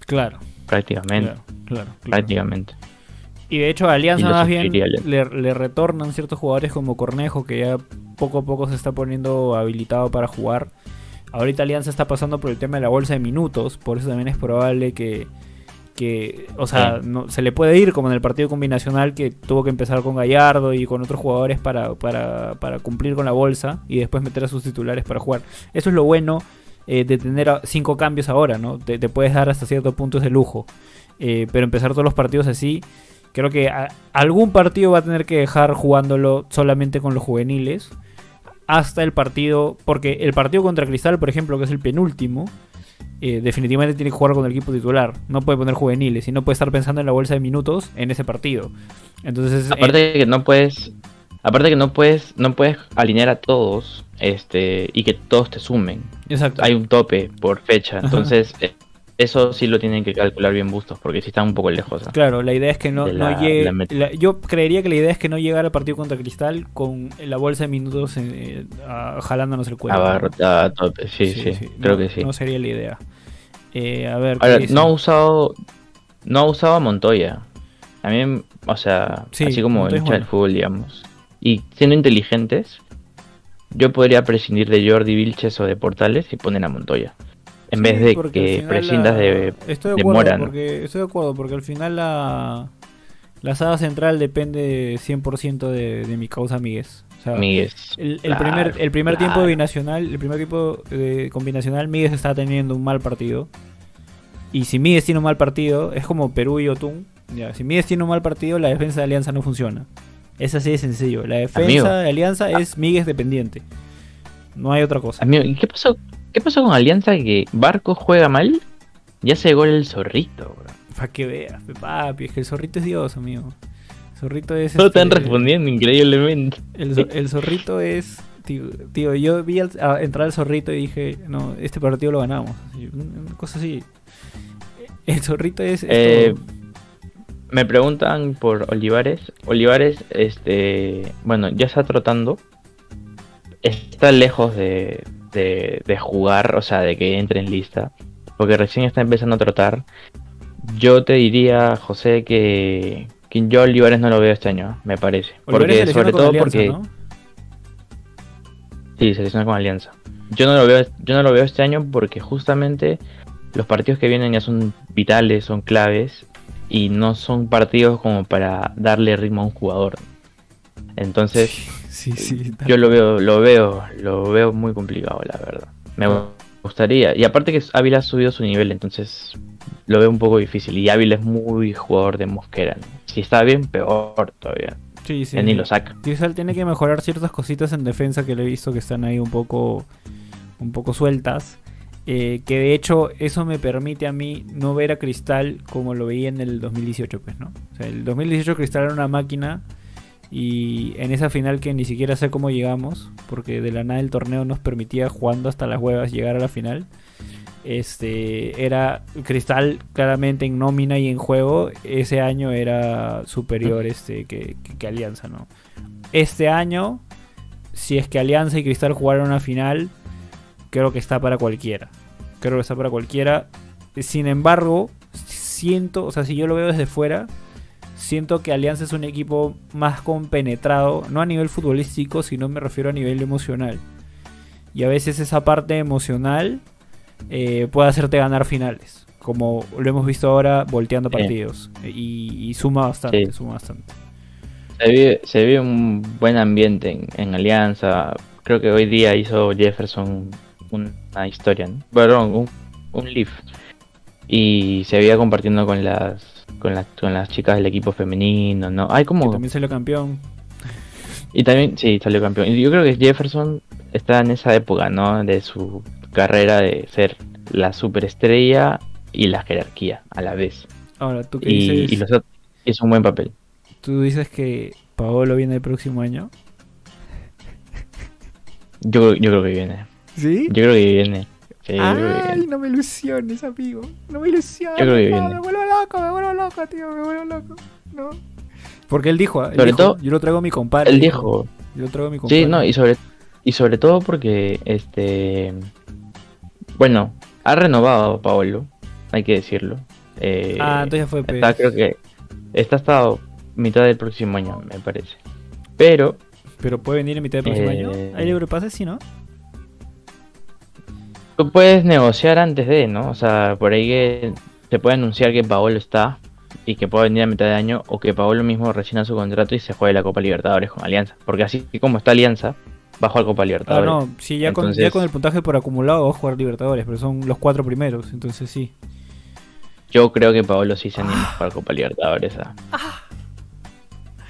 Claro, prácticamente. claro, claro, claro. prácticamente. Y de hecho a Alianza más bien le, le retornan ciertos jugadores como Cornejo que ya poco a poco se está poniendo habilitado para jugar. Ahorita Alianza está pasando por el tema de la bolsa de minutos, por eso también es probable que, que o sea, no, se le puede ir como en el partido combinacional que tuvo que empezar con Gallardo y con otros jugadores para, para, para cumplir con la bolsa y después meter a sus titulares para jugar. Eso es lo bueno eh, de tener cinco cambios ahora, ¿no? Te, te puedes dar hasta ciertos puntos de lujo. Eh, pero empezar todos los partidos así, creo que a- algún partido va a tener que dejar jugándolo solamente con los juveniles. Hasta el partido, porque el partido contra Cristal, por ejemplo, que es el penúltimo, eh, definitivamente tiene que jugar con el equipo titular. No puede poner juveniles y no puede estar pensando en la bolsa de minutos en ese partido. Entonces, eh, Aparte de que no puedes, aparte que no puedes, no puedes alinear a todos, este, y que todos te sumen. exacto. Hay un tope por fecha, entonces eh, eso sí lo tienen que calcular bien Bustos, porque si están un poco lejos. ¿ah? Claro, la idea es que no, no llegue. la yo creería que la idea es que no llegara al partido contra Cristal con la bolsa de minutos eh, ah, jalándonos el cuello. A tope, sí, sí, creo no, que sí. No sería la idea. Eh, a ver. ¿qué Ahora, no ha usado, no ha usado a Montoya. También, o sea, Sí, así como hincha del fútbol, digamos. Y siendo inteligentes, yo podría prescindir de Jordi Vilches o de Portales y poner a Montoya. En Sí, vez de que prescindas la- de, Estoy de de acuerdo, Mora, ¿no? porque, estoy de acuerdo, porque al final la, la saga central depende 100% de, de mi causa Míguez. O sea, el, el Claro, primer, el primer tiempo claro. de binacional, el primer tiempo de combinacional, Míguez está teniendo un mal partido. Y si Míguez tiene un mal partido, es como Perú y Otún. Ya, si Míguez tiene un mal partido, la defensa de Alianza no funciona. Es así de sencillo. La defensa Amigo. de Alianza es Míguez dependiente. No hay otra cosa. Amigo, ¿y qué pasó? ¿Qué pasó con Alianza que Barco juega mal? Ya se gol el zorrito, bro. Para que veas, papi, es que el zorrito es Dios, amigo. El zorrito es. Están este, respondiendo increíblemente. El, zo- el zorrito es. Tío, tío, yo vi al- a entrar el zorrito y dije, no, este partido lo ganamos. Una cosa así. El zorrito es. es Eh. Me preguntan por Olivares. Olivares, este, bueno, ya está trotando. Está lejos de, de, de jugar, o sea, de que entre en lista. Porque recién está empezando a trotar. Yo te diría, José, que, que yo Olivares no lo veo este año, me parece. Porque, sobre todo Alianza, porque... ¿no? Sí, se lesiona con Alianza. yo no lo veo, yo no lo veo este año porque justamente los partidos que vienen ya son vitales, son claves y no son partidos como para darle ritmo a un jugador. Entonces, Sí, sí. yo lo veo, lo veo, lo veo muy complicado, la verdad. Me gustaría. Y aparte que Ávila ha subido su nivel, entonces lo veo un poco difícil. Y Ávila es muy jugador de Mosquera. Si está bien, peor todavía. Sí, sí. Ya ni lo saca. Cristal tiene que mejorar ciertas cositas en defensa que le he visto que están ahí un poco, un poco sueltas. Eh, que de hecho eso me permite a mí no ver a Cristal como lo veía en el 2018, pues, ¿no? O sea, el 2018 Cristal era una máquina y en esa final que ni siquiera sé cómo llegamos, porque de la nada el torneo nos permitía jugando hasta las huevas llegar a la final. Este era Cristal claramente en nómina y en juego ese año era superior este que, que- que Alianza, ¿no? Este año, si es que Alianza y Cristal jugaron una final, creo que está para cualquiera. Creo que está para cualquiera. Sin embargo, siento, o sea, si yo lo veo desde fuera, siento que Alianza es un equipo más compenetrado, no a nivel futbolístico, sino me refiero a nivel emocional. Y a veces esa parte emocional eh, puede hacerte ganar finales, como lo hemos visto ahora volteando Sí. partidos. Y, y suma bastante, Sí. suma bastante. Se vive, se vive un buen ambiente en, en Alianza. Creo que hoy día hizo Jefferson una historia, ¿no? Perdón, un, un live. Y se veía compartiendo con las, con las con las chicas del equipo femenino, ¿no? Hay Que como también salió campeón. Y también, sí, salió campeón. Y yo creo que Jefferson está en esa época, ¿no? De su carrera de ser la superestrella y la jerarquía a la vez. Ahora, tú que Y, dices, y los otros hizo un buen papel. tú dices que Paolo viene el próximo año. Yo, yo creo que viene. ¿Sí? Yo creo que viene. Sí, Ay, no me ilusiones, amigo. No me ilusiones. Yo creo que no, me vuelvo loco, me vuelvo loco, tío, me vuelvo loco. No. Porque él dijo, él Sobre dijo, todo, yo lo traigo a mi compadre. Él dijo, Yo lo traigo a mi compadre. sí, no, y sobre, y sobre todo porque, este, bueno, ha renovado Paolo, hay que decirlo. Eh, Ah, entonces ya fue. pues. está, creo que está hasta mitad del próximo año, me parece. Pero Pero puede venir en mitad del próximo Eh, año. ¿Hay libre pase? Sí, ¿no? Tú puedes negociar antes de, ¿no? O sea, por ahí que se puede anunciar que Paolo está y que pueda venir a mitad de año o que Paolo mismo rechina su contrato y se juegue la Copa Libertadores con Alianza. Porque así como está Alianza, va a jugar Copa Ah, Libertadores. no, sí, ya, con, ya con el puntaje por acumulado va a jugar Libertadores, pero son los cuatro primeros, entonces sí. Yo creo que Paolo sí se anima a jugar Copa Libertadores. ¿ah?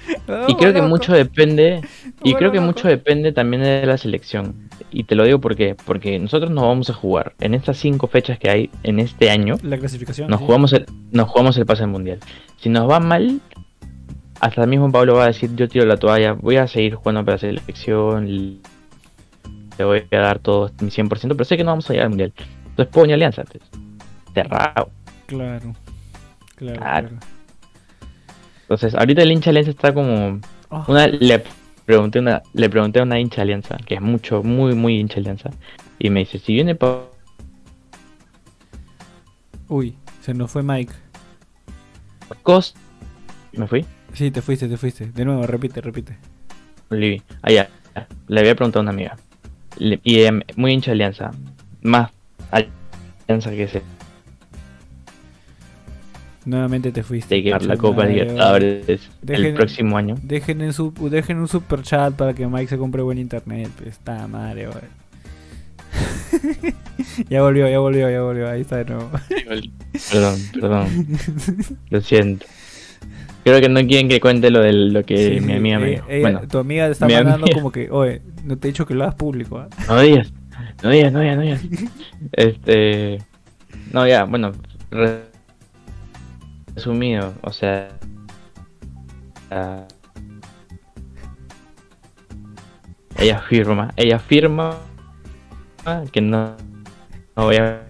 Y creo que mucho depende, y creo que mucho depende también de la selección. Y te lo digo porque, porque nosotros nos vamos a jugar en estas cinco fechas que hay en este año. La clasificación. Nos sí. jugamos el, nos jugamos el pase al mundial. Si nos va mal, hasta el mismo Pablo va a decir yo tiro la toalla, voy a seguir jugando para la selección, le voy a dar todo mi 100%, pero sé que no vamos a llegar al mundial. Entonces puedo ni alianza. Pues. Cerrado. Claro. Claro. Claro. claro. Entonces ahorita el hincha alianza está como... Oh, Una, le pregunté una, le pregunté a una hincha alianza, que es mucho, muy, muy hincha alianza, y me dice, si viene Pa- Uy, se nos fue Mike. Cos... Me fui. Sí, te fuiste, te fuiste. De nuevo, repite, repite. Olivi. Allá. Le había preguntado a una amiga. Le- y ella, muy hincha de alianza. Más alianza que se Nuevamente te fuiste. de ganar la Copa Libertadores el próximo año. Dejen en, su, dejen un super chat para que Mike se compre buen internet. Pues, está madre, güey. ya volvió, ya volvió, ya volvió. Ahí está de nuevo. Perdón, perdón. Lo siento. Creo que no quieren que cuente lo de lo que Sí, mi amiga me dijo. ella- Bueno, tu amiga te está mandando amiga- como que, oye, no te he dicho que lo hagas público. ¿ah? no digas. No digas, no digas, no digas. Este. No, ya, bueno. re- Resumido, o sea. ah, ella firma, ella firma que no, no voy a.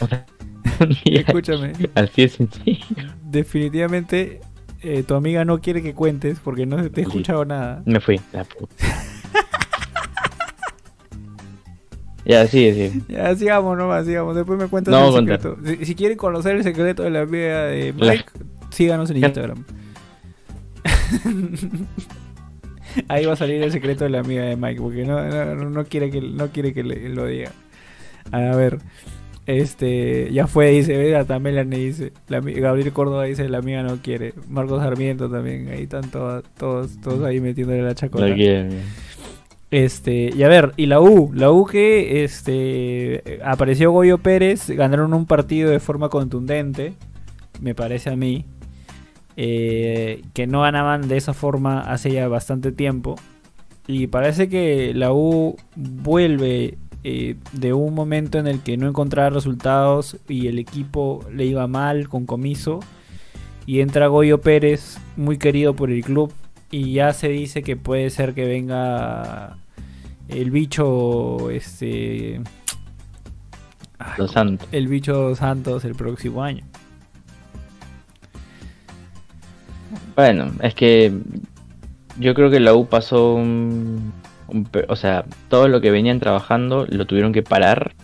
Escúchame, Así es sencillo. definitivamente eh, tu amiga no quiere que cuentes porque no te he escuchado nada. Me fui. la puta. Ya, sigue, sigue. Ya, sigamos nomás, sigamos. Después me cuentas No el secreto. Si, si quieren conocer el secreto de la amiga de La- Mike, síganos en Instagram. Ahí va a salir el secreto de la amiga de Mike, porque no, no, no quiere que, no quiere que le- lo diga. A ver, este, ya fue, dice, vea, también la dice, la, Gabriel Córdoba dice, la amiga no quiere. Marcos Sarmiento también, ahí están todos, todos, todos ahí metiéndole la chacota. Este, y a ver, y la U, la U que este apareció Goyo Pérez, ganaron un partido de forma contundente, me parece a mí, eh, que no ganaban de esa forma hace ya bastante tiempo. Y parece que la U vuelve eh, de un momento en el que no encontraba resultados y el equipo le iba mal con comiso. Y entra Goyo Pérez, muy querido por el club. Y ya se dice que puede ser que venga el bicho, este, Los Santos. el bicho Santos el próximo año. Bueno, es que yo creo que la U pasó un, un o sea, todo lo que venían trabajando lo tuvieron que parar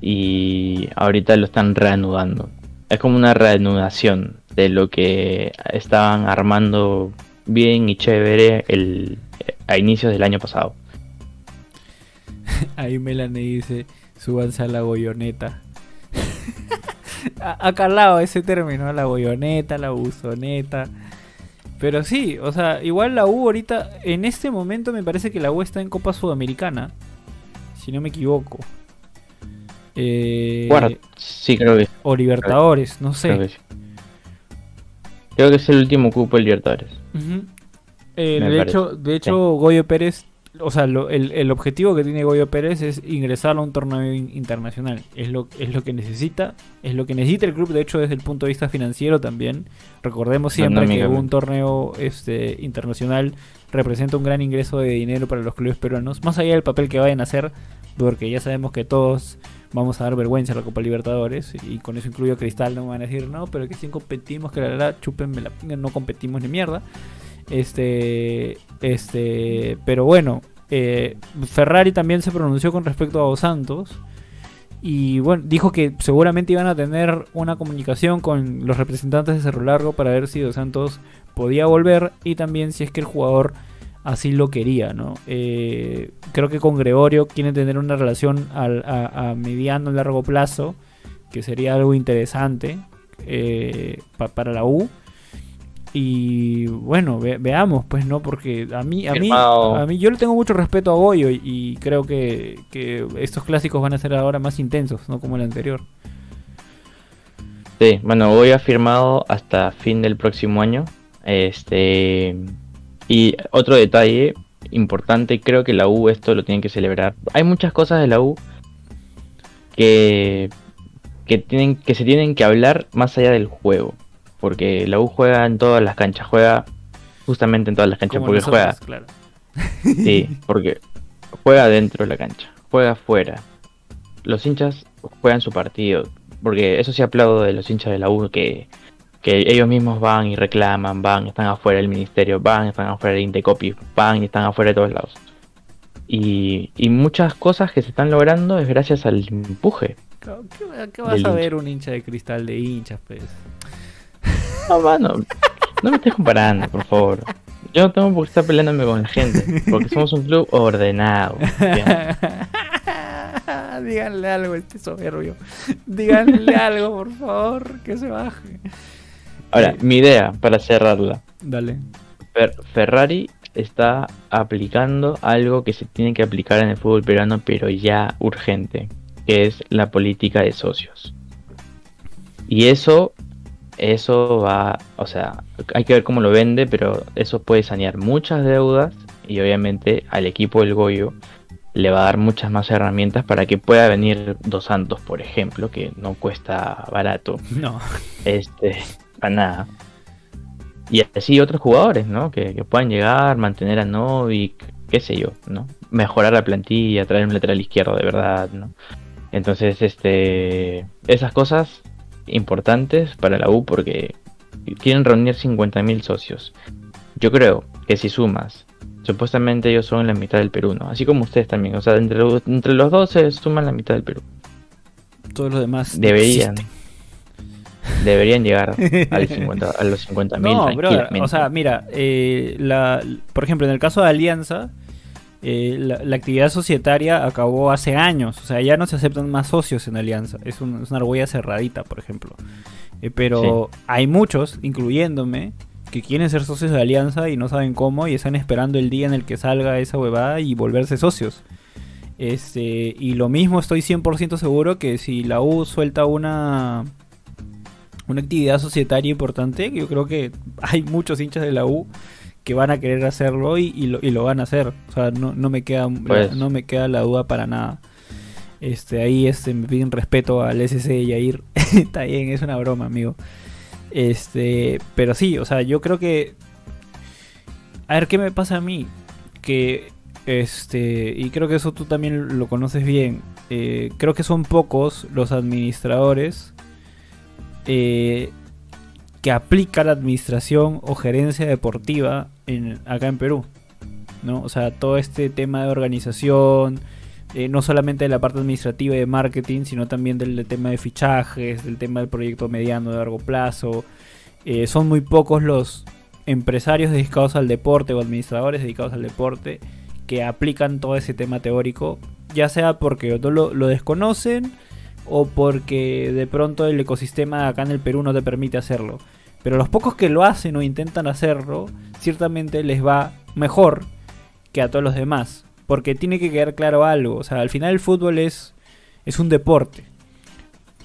y ahorita lo están reanudando. Es como una reanudación de lo que estaban armando bien y chévere el, a inicios del año pasado. Ahí Melanie dice, súbanse a la goyoneta. Ha calado ese término, la goyoneta, la buzoneta. Pero sí, o sea, igual la U ahorita, en este momento me parece que la U está en Copa Sudamericana, si no me equivoco. Eh, sí creo que, o Libertadores, no creo que sé. sí. Creo que es el último cupo de Libertadores. Eh, de, hecho, de hecho, Goyo Pérez, o sea, lo- el, el objetivo que tiene Goyo Pérez es ingresar a un torneo in- internacional. Es lo, es lo que necesita, es lo que necesita el club, de hecho, desde el punto de vista financiero también. Recordemos siempre que un torneo este, internacional representa un gran ingreso de dinero para los clubes peruanos, más allá del papel que vayan a hacer, porque ya sabemos que todos vamos a dar vergüenza a la Copa Libertadores, y con eso incluyo a Cristal, no me van a decir, no, pero que si competimos, que la verdad, chúpenme la pinga, no competimos ni mierda. Este, este, pero bueno, eh, Ferrari también se pronunció con respecto a Dos Santos. Y bueno, dijo que seguramente iban a tener una comunicación con los representantes de Cerro Largo para ver si Dos Santos podía volver y también si es que el jugador así lo quería, ¿no? Eh, creo que con Gregorio quieren tener una relación a, a mediano largo plazo, que sería algo interesante eh, pa- para la U. Y bueno, ve- veamos, pues no, porque a mí, a mí, a mí yo le tengo mucho respeto a Goyo y, y creo que, que estos clásicos van a ser ahora más intensos, no como el anterior. Sí, bueno, voy a firmado hasta fin del próximo año. Este y otro detalle importante, creo que la U esto lo tienen que celebrar. Hay muchas cosas de la U que que tienen que se tienen que hablar más allá del juego, porque la U juega en todas las canchas, juega justamente en todas las canchas Como porque juega claro. Sí, porque juega dentro de la cancha, juega afuera. Los hinchas juegan su partido, porque eso sí aplaudo de los hinchas de la U, que, que ellos mismos van y reclaman, van, están afuera del ministerio, van, están afuera del Intecopi, van y están afuera de todos lados. Y, y muchas cosas que se están logrando es gracias al empuje. ¿Qué, vas a hincha. ver un hincha de cristal de hinchas, pues? No, mano, no me estés comparando, por favor. Yo no tengo por qué estar peleándome con la gente, porque somos un club ordenado. Díganle algo este soberbio. Díganle algo, por favor, que se baje. Ahora, mi idea para cerrarla. Dale. Fer- Ferrari está aplicando algo que se tiene que aplicar en el fútbol peruano, pero ya urgente, que es la política de socios. Y eso, eso va, o sea, hay que ver cómo lo vende, pero eso puede sanear muchas deudas y obviamente al equipo del Goyo le va a dar muchas más herramientas para que pueda venir Dos Santos, por ejemplo, que no cuesta barato No. este, para nada. Y así otros jugadores, ¿no? Que, que puedan llegar, mantener a Novik, qué sé yo, ¿no? Mejorar la plantilla, traer un lateral izquierdo de verdad, ¿no? Entonces, este, esas cosas importantes para la U porque quieren reunir 50.000 socios. Yo creo que si sumas, supuestamente ellos son la mitad del Perú, ¿no? Así como ustedes también, o sea, entre, los- entre los dos se suman la mitad del Perú. Todos los demás. Deberían. existen. deberían llegar al 50, a los 50 mil. No, bro, o sea, mira, eh, la, por ejemplo, en el caso de Alianza, eh, la, actividad societaria acabó hace años, o sea, ya no se aceptan más socios en Alianza, es, una argolla cerradita, por ejemplo. Eh, pero hay muchos, incluyéndome, que quieren ser socios de Alianza y no saben cómo y están esperando el día en el que salga esa huevada y volverse socios. Este, y lo mismo estoy 100% seguro que si la U suelta una una actividad societaria importante, yo creo que hay muchos hinchas de la U que van a querer hacerlo y, lo, van a hacer. O sea, no, me queda pues. no me queda la duda para nada. Este, ahí este, me piden respeto al SC y a ir. Está bien, es una broma, amigo. Este, pero sí, o sea, yo creo que. A ver qué me pasa a mí. Que este, y creo que eso tú también lo conoces bien. Eh, creo que son pocos los administradores eh, que aplican la administración o gerencia deportiva en, acá en Perú. ¿no? O sea, todo este tema de organización, eh, no solamente de la parte administrativa y de marketing, sino también del, tema de fichajes, del tema del proyecto mediano de largo plazo. son muy pocos los empresarios dedicados al deporte o administradores dedicados al deporte que aplican todo ese tema teórico, ya sea porque lo, lo desconocen o porque de pronto el ecosistema acá en el Perú no te permite hacerlo. Pero los pocos que lo hacen o intentan hacerlo, ciertamente les va mejor que a todos los demás. Porque tiene que quedar claro algo. O sea, al final el fútbol es, es un deporte.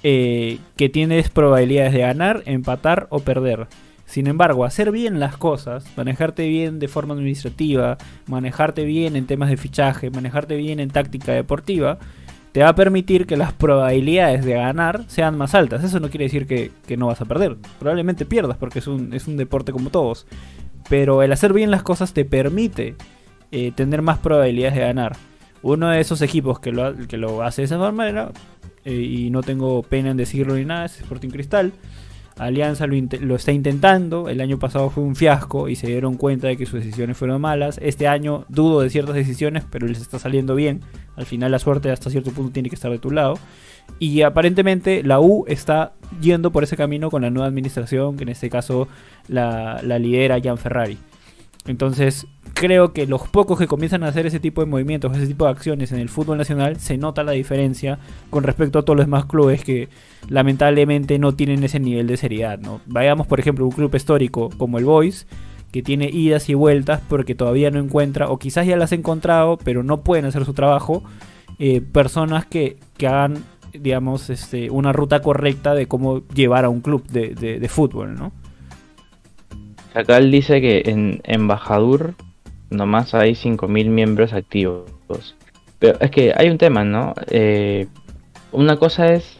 Eh, que tienes probabilidades de ganar, empatar o perder. Sin embargo, hacer bien las cosas, manejarte bien de forma administrativa, manejarte bien en temas de fichaje, manejarte bien en táctica deportiva, te va a permitir que las probabilidades de ganar sean más altas. Eso no quiere decir que, no vas a perder. Probablemente pierdas porque es un, deporte como todos. Pero el hacer bien las cosas te permite eh, tener más probabilidades de ganar. Uno de esos equipos que lo, que lo hace de esa manera, eh, y no tengo pena en decirlo ni nada, es Sporting Cristal. Alianza lo, está intentando. El año pasado fue un fiasco y se dieron cuenta de que sus decisiones fueron malas. Este año dudo de ciertas decisiones, pero les está saliendo bien. Al final la suerte hasta cierto punto tiene que estar de tu lado. Y aparentemente la U está yendo por ese camino con la nueva administración, que en este caso la, la lidera Jan Ferrari. Entonces, creo que los pocos que comienzan a hacer ese tipo de movimientos, ese tipo de acciones en el fútbol nacional, se nota la diferencia con respecto a todos los demás clubes que lamentablemente no tienen ese nivel de seriedad. ¿no? Vayamos, por ejemplo, un club histórico como el Boys, que tiene idas y vueltas porque todavía no encuentra, o quizás ya las ha encontrado, pero no pueden hacer su trabajo, eh, personas que, que hagan digamos, este, una ruta correcta de cómo llevar a un club de, de fútbol, ¿no? Él dice que en Embajador nomás hay 5.000 miembros activos. Pero es que hay un tema, ¿no? Eh, una cosa es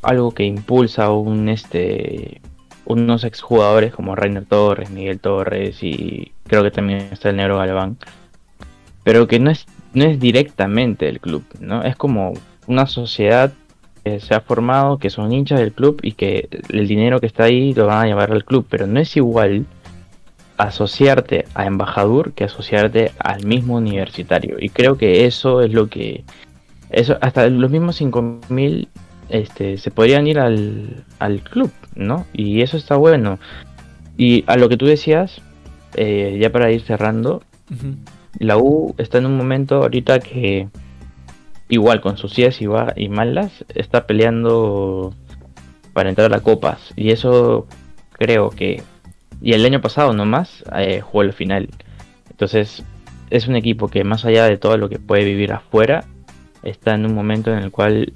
algo, que impulsa un este unos exjugadores como Rainer Torres, Miguel Torres y creo que también está el Negro Galván. Pero que no es, no es directamente el club, ¿no? Es como una sociedad que se ha formado, que son hinchas del club y que el dinero que está ahí lo van a llevar al club, pero no es igual asociarte a embajador que asociarte al mismo universitario. Y creo que eso es lo que... Eso, hasta los mismos 5.000 este, se podrían ir al, al club, ¿no? Y eso está bueno. Y a lo que tú decías, eh, ya para ir cerrando, la U está en un momento ahorita que igual con sus idas y, malas está peleando para entrar a copas. Y eso creo que y el año pasado nomás eh, jugó el final. Entonces es un equipo que más allá de todo lo que puede vivir afuera, está en un momento en el cual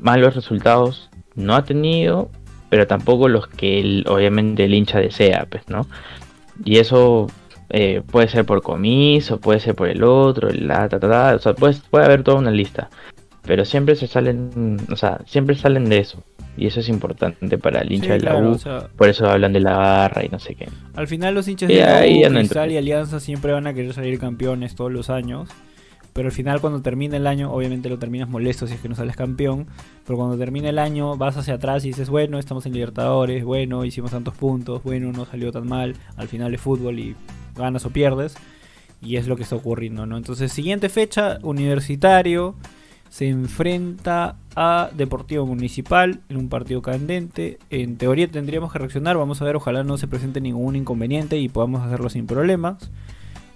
malos resultados no ha tenido, pero tampoco los que obviamente el hincha desea, pues, ¿no? Y eso eh, puede ser por comiso, puede ser por el otro, la, ta, ta, o sea, puede, puede haber toda una lista. Pero siempre se salen, o sea, siempre salen de eso. Y eso es importante para el hincha de la U. por eso hablan de la barra y no sé qué. Al final los hinchas de la U, Cristal y Alianza siempre van a querer salir campeones todos los años. Pero al final cuando termina el año, obviamente lo terminas molesto si es que no sales campeón. Pero cuando termina el año vas hacia atrás y dices, bueno, estamos en Libertadores, bueno, hicimos tantos puntos, bueno, no salió tan mal. Al final es fútbol y ganas o pierdes. Y es lo que está ocurriendo, ¿no? Entonces, siguiente fecha, universitario. se enfrenta a Deportivo Municipal en un partido candente. En teoría tendríamos que reaccionar. Vamos a ver, ojalá no se presente ningún inconveniente y podamos hacerlo sin problemas.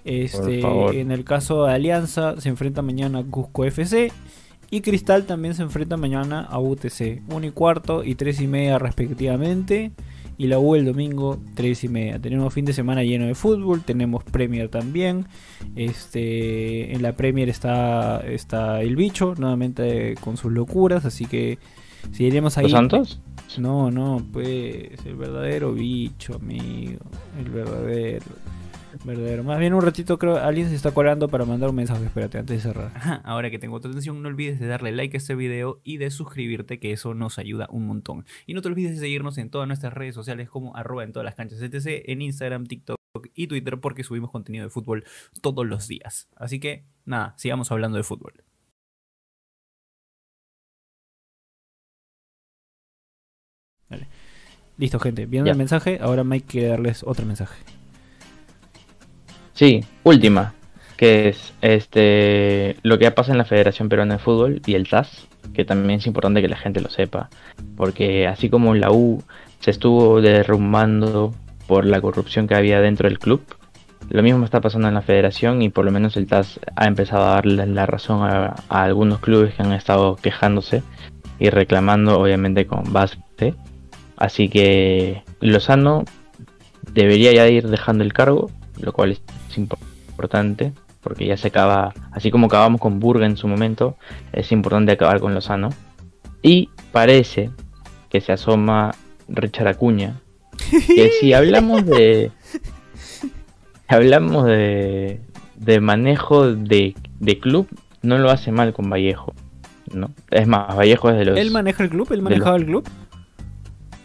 Este, en el caso de Alianza, se enfrenta mañana a Cusco FC. Y Cristal también se enfrenta mañana a UTC. 1 y cuarto y 3 y media respectivamente. Y la U el domingo 3 y media. Tenemos fin de semana lleno de fútbol. Tenemos Premier también. Este, en la Premier está, está el bicho, nuevamente con sus locuras. Así que si iremos ahí. ¿Los Santos? No, no, pues el verdadero bicho, amigo. El verdadero. Verdadero. Más bien un ratito creo alguien se está colando para mandar un mensaje. Espérate, antes de cerrar. Ahora que tengo tu atención, no olvides de darle like a este video y de suscribirte, que eso nos ayuda un montón. Y no te olvides de seguirnos en todas nuestras redes sociales como arroba en todas las canchas etc. En Instagram, TikTok y Twitter porque subimos contenido de fútbol todos los días. Así que nada, sigamos hablando de fútbol. Vale. Listo, gente. Viendo Ya. el mensaje, ahora Mike quiere darles otro mensaje. Sí, última, que es este lo que pasa en la Federación Peruana de Fútbol y el TAS, que también es importante que la gente lo sepa, porque así como la U se estuvo derrumbando por la corrupción que había dentro del club, lo mismo está pasando en la Federación y por lo menos el TAS ha empezado a darle la razón a, a algunos clubes que han estado quejándose y reclamando obviamente con base. Así que Lozano debería ya ir dejando el cargo, lo cual es impo- importante, porque ya se acaba, así como acabamos con Burga en su momento, es importante acabar con Lozano. Y parece que se asoma Richard Acuña, que si hablamos de... si hablamos de, de manejo de, de club, no lo hace mal con Vallejo. ¿no? Es más, Vallejo es de los... ¿Él maneja el club? ¿Él manejaba el club?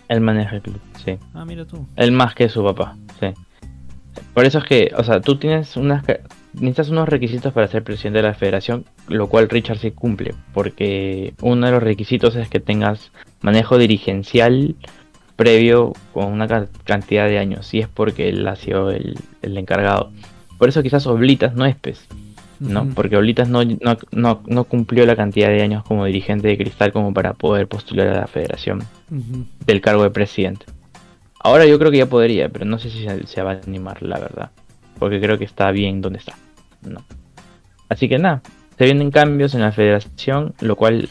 él maneja el club, sí. Ah, mira tú. Él más que su papá, sí. Por eso es que, o sea, tú tienes unas necesitas unos requisitos para ser presidente de la federación, lo cual Richard sí cumple, porque uno de los requisitos es que tengas manejo dirigencial previo con una ca- cantidad de años, y es porque él ha sido el, el encargado. Por eso quizás Oblitas no es pez, ¿no? Porque Oblitas no, no, no, no cumplió la cantidad de años como dirigente de Cristal como para poder postular a la federación del cargo de presidente. Ahora yo creo que ya podría, pero no sé si se, se va a animar, la verdad. Porque creo que está bien donde está. No. Así que nada, se vienen cambios en la federación, lo cual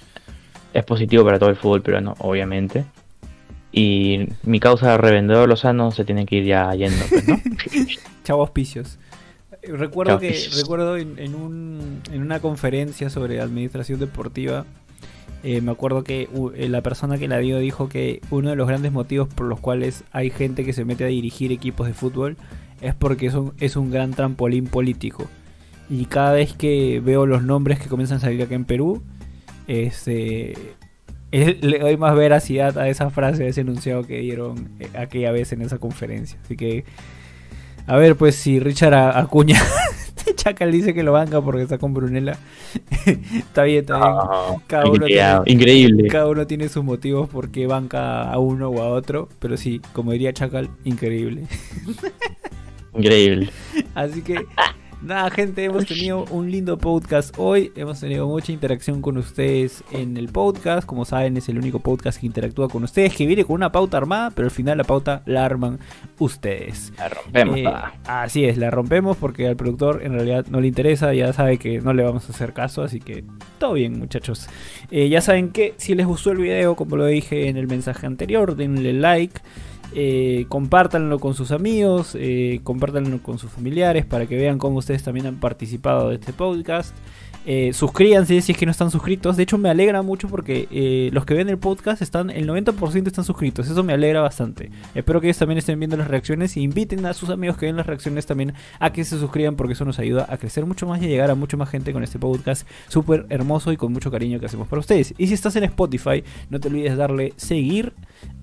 es positivo para todo el fútbol peruano, obviamente. Y mi causa de revendedor Lozano se tiene que ir ya yendo, pues, ¿no? Chavo auspicios. Recuerdo Chavo que auspicios. recuerdo en, en un- en una conferencia sobre administración deportiva, eh, me acuerdo que eh, la persona que la dio dijo que uno de los grandes motivos por los cuales hay gente que se mete a dirigir equipos de fútbol es porque es un, es un gran trampolín político. Y cada vez que veo los nombres que comienzan a salir acá en Perú, este, le doy más veracidad a esa frase, a ese enunciado que dieron eh, aquella vez en esa conferencia. Así que a ver, pues si Richard Acuña Chacal dice que lo banca porque está con Brunella. está bien, está bien. Ah, Cada uno tiene- increíble. Cada uno tiene sus motivos por qué banca a uno o a otro. Pero sí, como diría Chacal, increíble. Increíble. Así que, nada, gente, hemos tenido un lindo podcast hoy. Hemos tenido mucha interacción con ustedes en el podcast. Como saben, es el único podcast que interactúa con ustedes, que viene con una pauta armada, pero al final la pauta la arman ustedes. La rompemos. Eh, así es, la rompemos porque al productor en realidad no le interesa, ya sabe que no le vamos a hacer caso, así que todo bien muchachos. Eh, ya saben que si les gustó el video, como lo dije en el mensaje anterior, denle like, eh, compártanlo con sus amigos, eh, compártanlo con sus familiares para que vean cómo ustedes también han participado de este podcast. Eh, suscríbanse si es que no están suscritos. De hecho, me alegra mucho porque eh, los que ven el podcast están, el 90% están suscritos. Eso me alegra bastante. Espero que ellos también estén viendo las reacciones y inviten a sus amigos que ven las reacciones también a que se suscriban porque eso nos ayuda a crecer mucho más y a llegar a mucho más gente con este podcast súper hermoso y con mucho cariño que hacemos para ustedes. Y si estás en Spotify, no te olvides darle seguir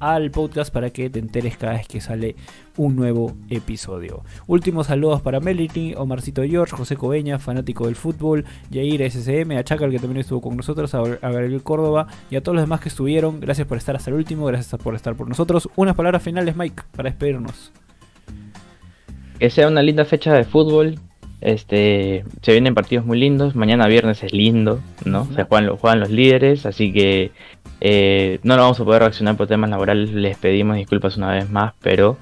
al podcast para que te enteres cada vez que sale un nuevo episodio. Últimos saludos para Melanie, Omarcito George, José Cobeña, fanático del fútbol, Yair SCM, a Chacal que también estuvo con nosotros, a Gabriel Córdoba y a todos los demás que estuvieron. Gracias por estar hasta el último, gracias por estar por nosotros. Unas palabras finales, Mike, para despedirnos. Que sea una linda fecha de fútbol. Este, se vienen partidos muy lindos. Mañana viernes es lindo, ¿no? Se juegan, juegan los líderes, así que eh, no lo vamos a poder reaccionar por temas laborales, les pedimos disculpas una vez más, pero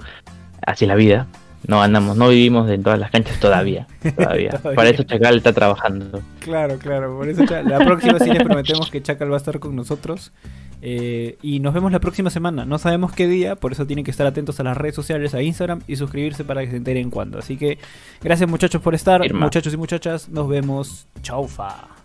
así es la vida. No andamos, no vivimos en todas las canchas todavía. Todavía. Todavía. Para eso Chacal está trabajando. Claro, claro. Por eso la próxima sí les prometemos que Chacal va a estar con nosotros. Eh, y nos vemos la próxima semana. No sabemos qué día, por eso tienen que estar atentos a las redes sociales, a Instagram y suscribirse para que se enteren cuándo. Así que gracias muchachos por estar. Muchachos y muchachas, nos vemos. Chaufa.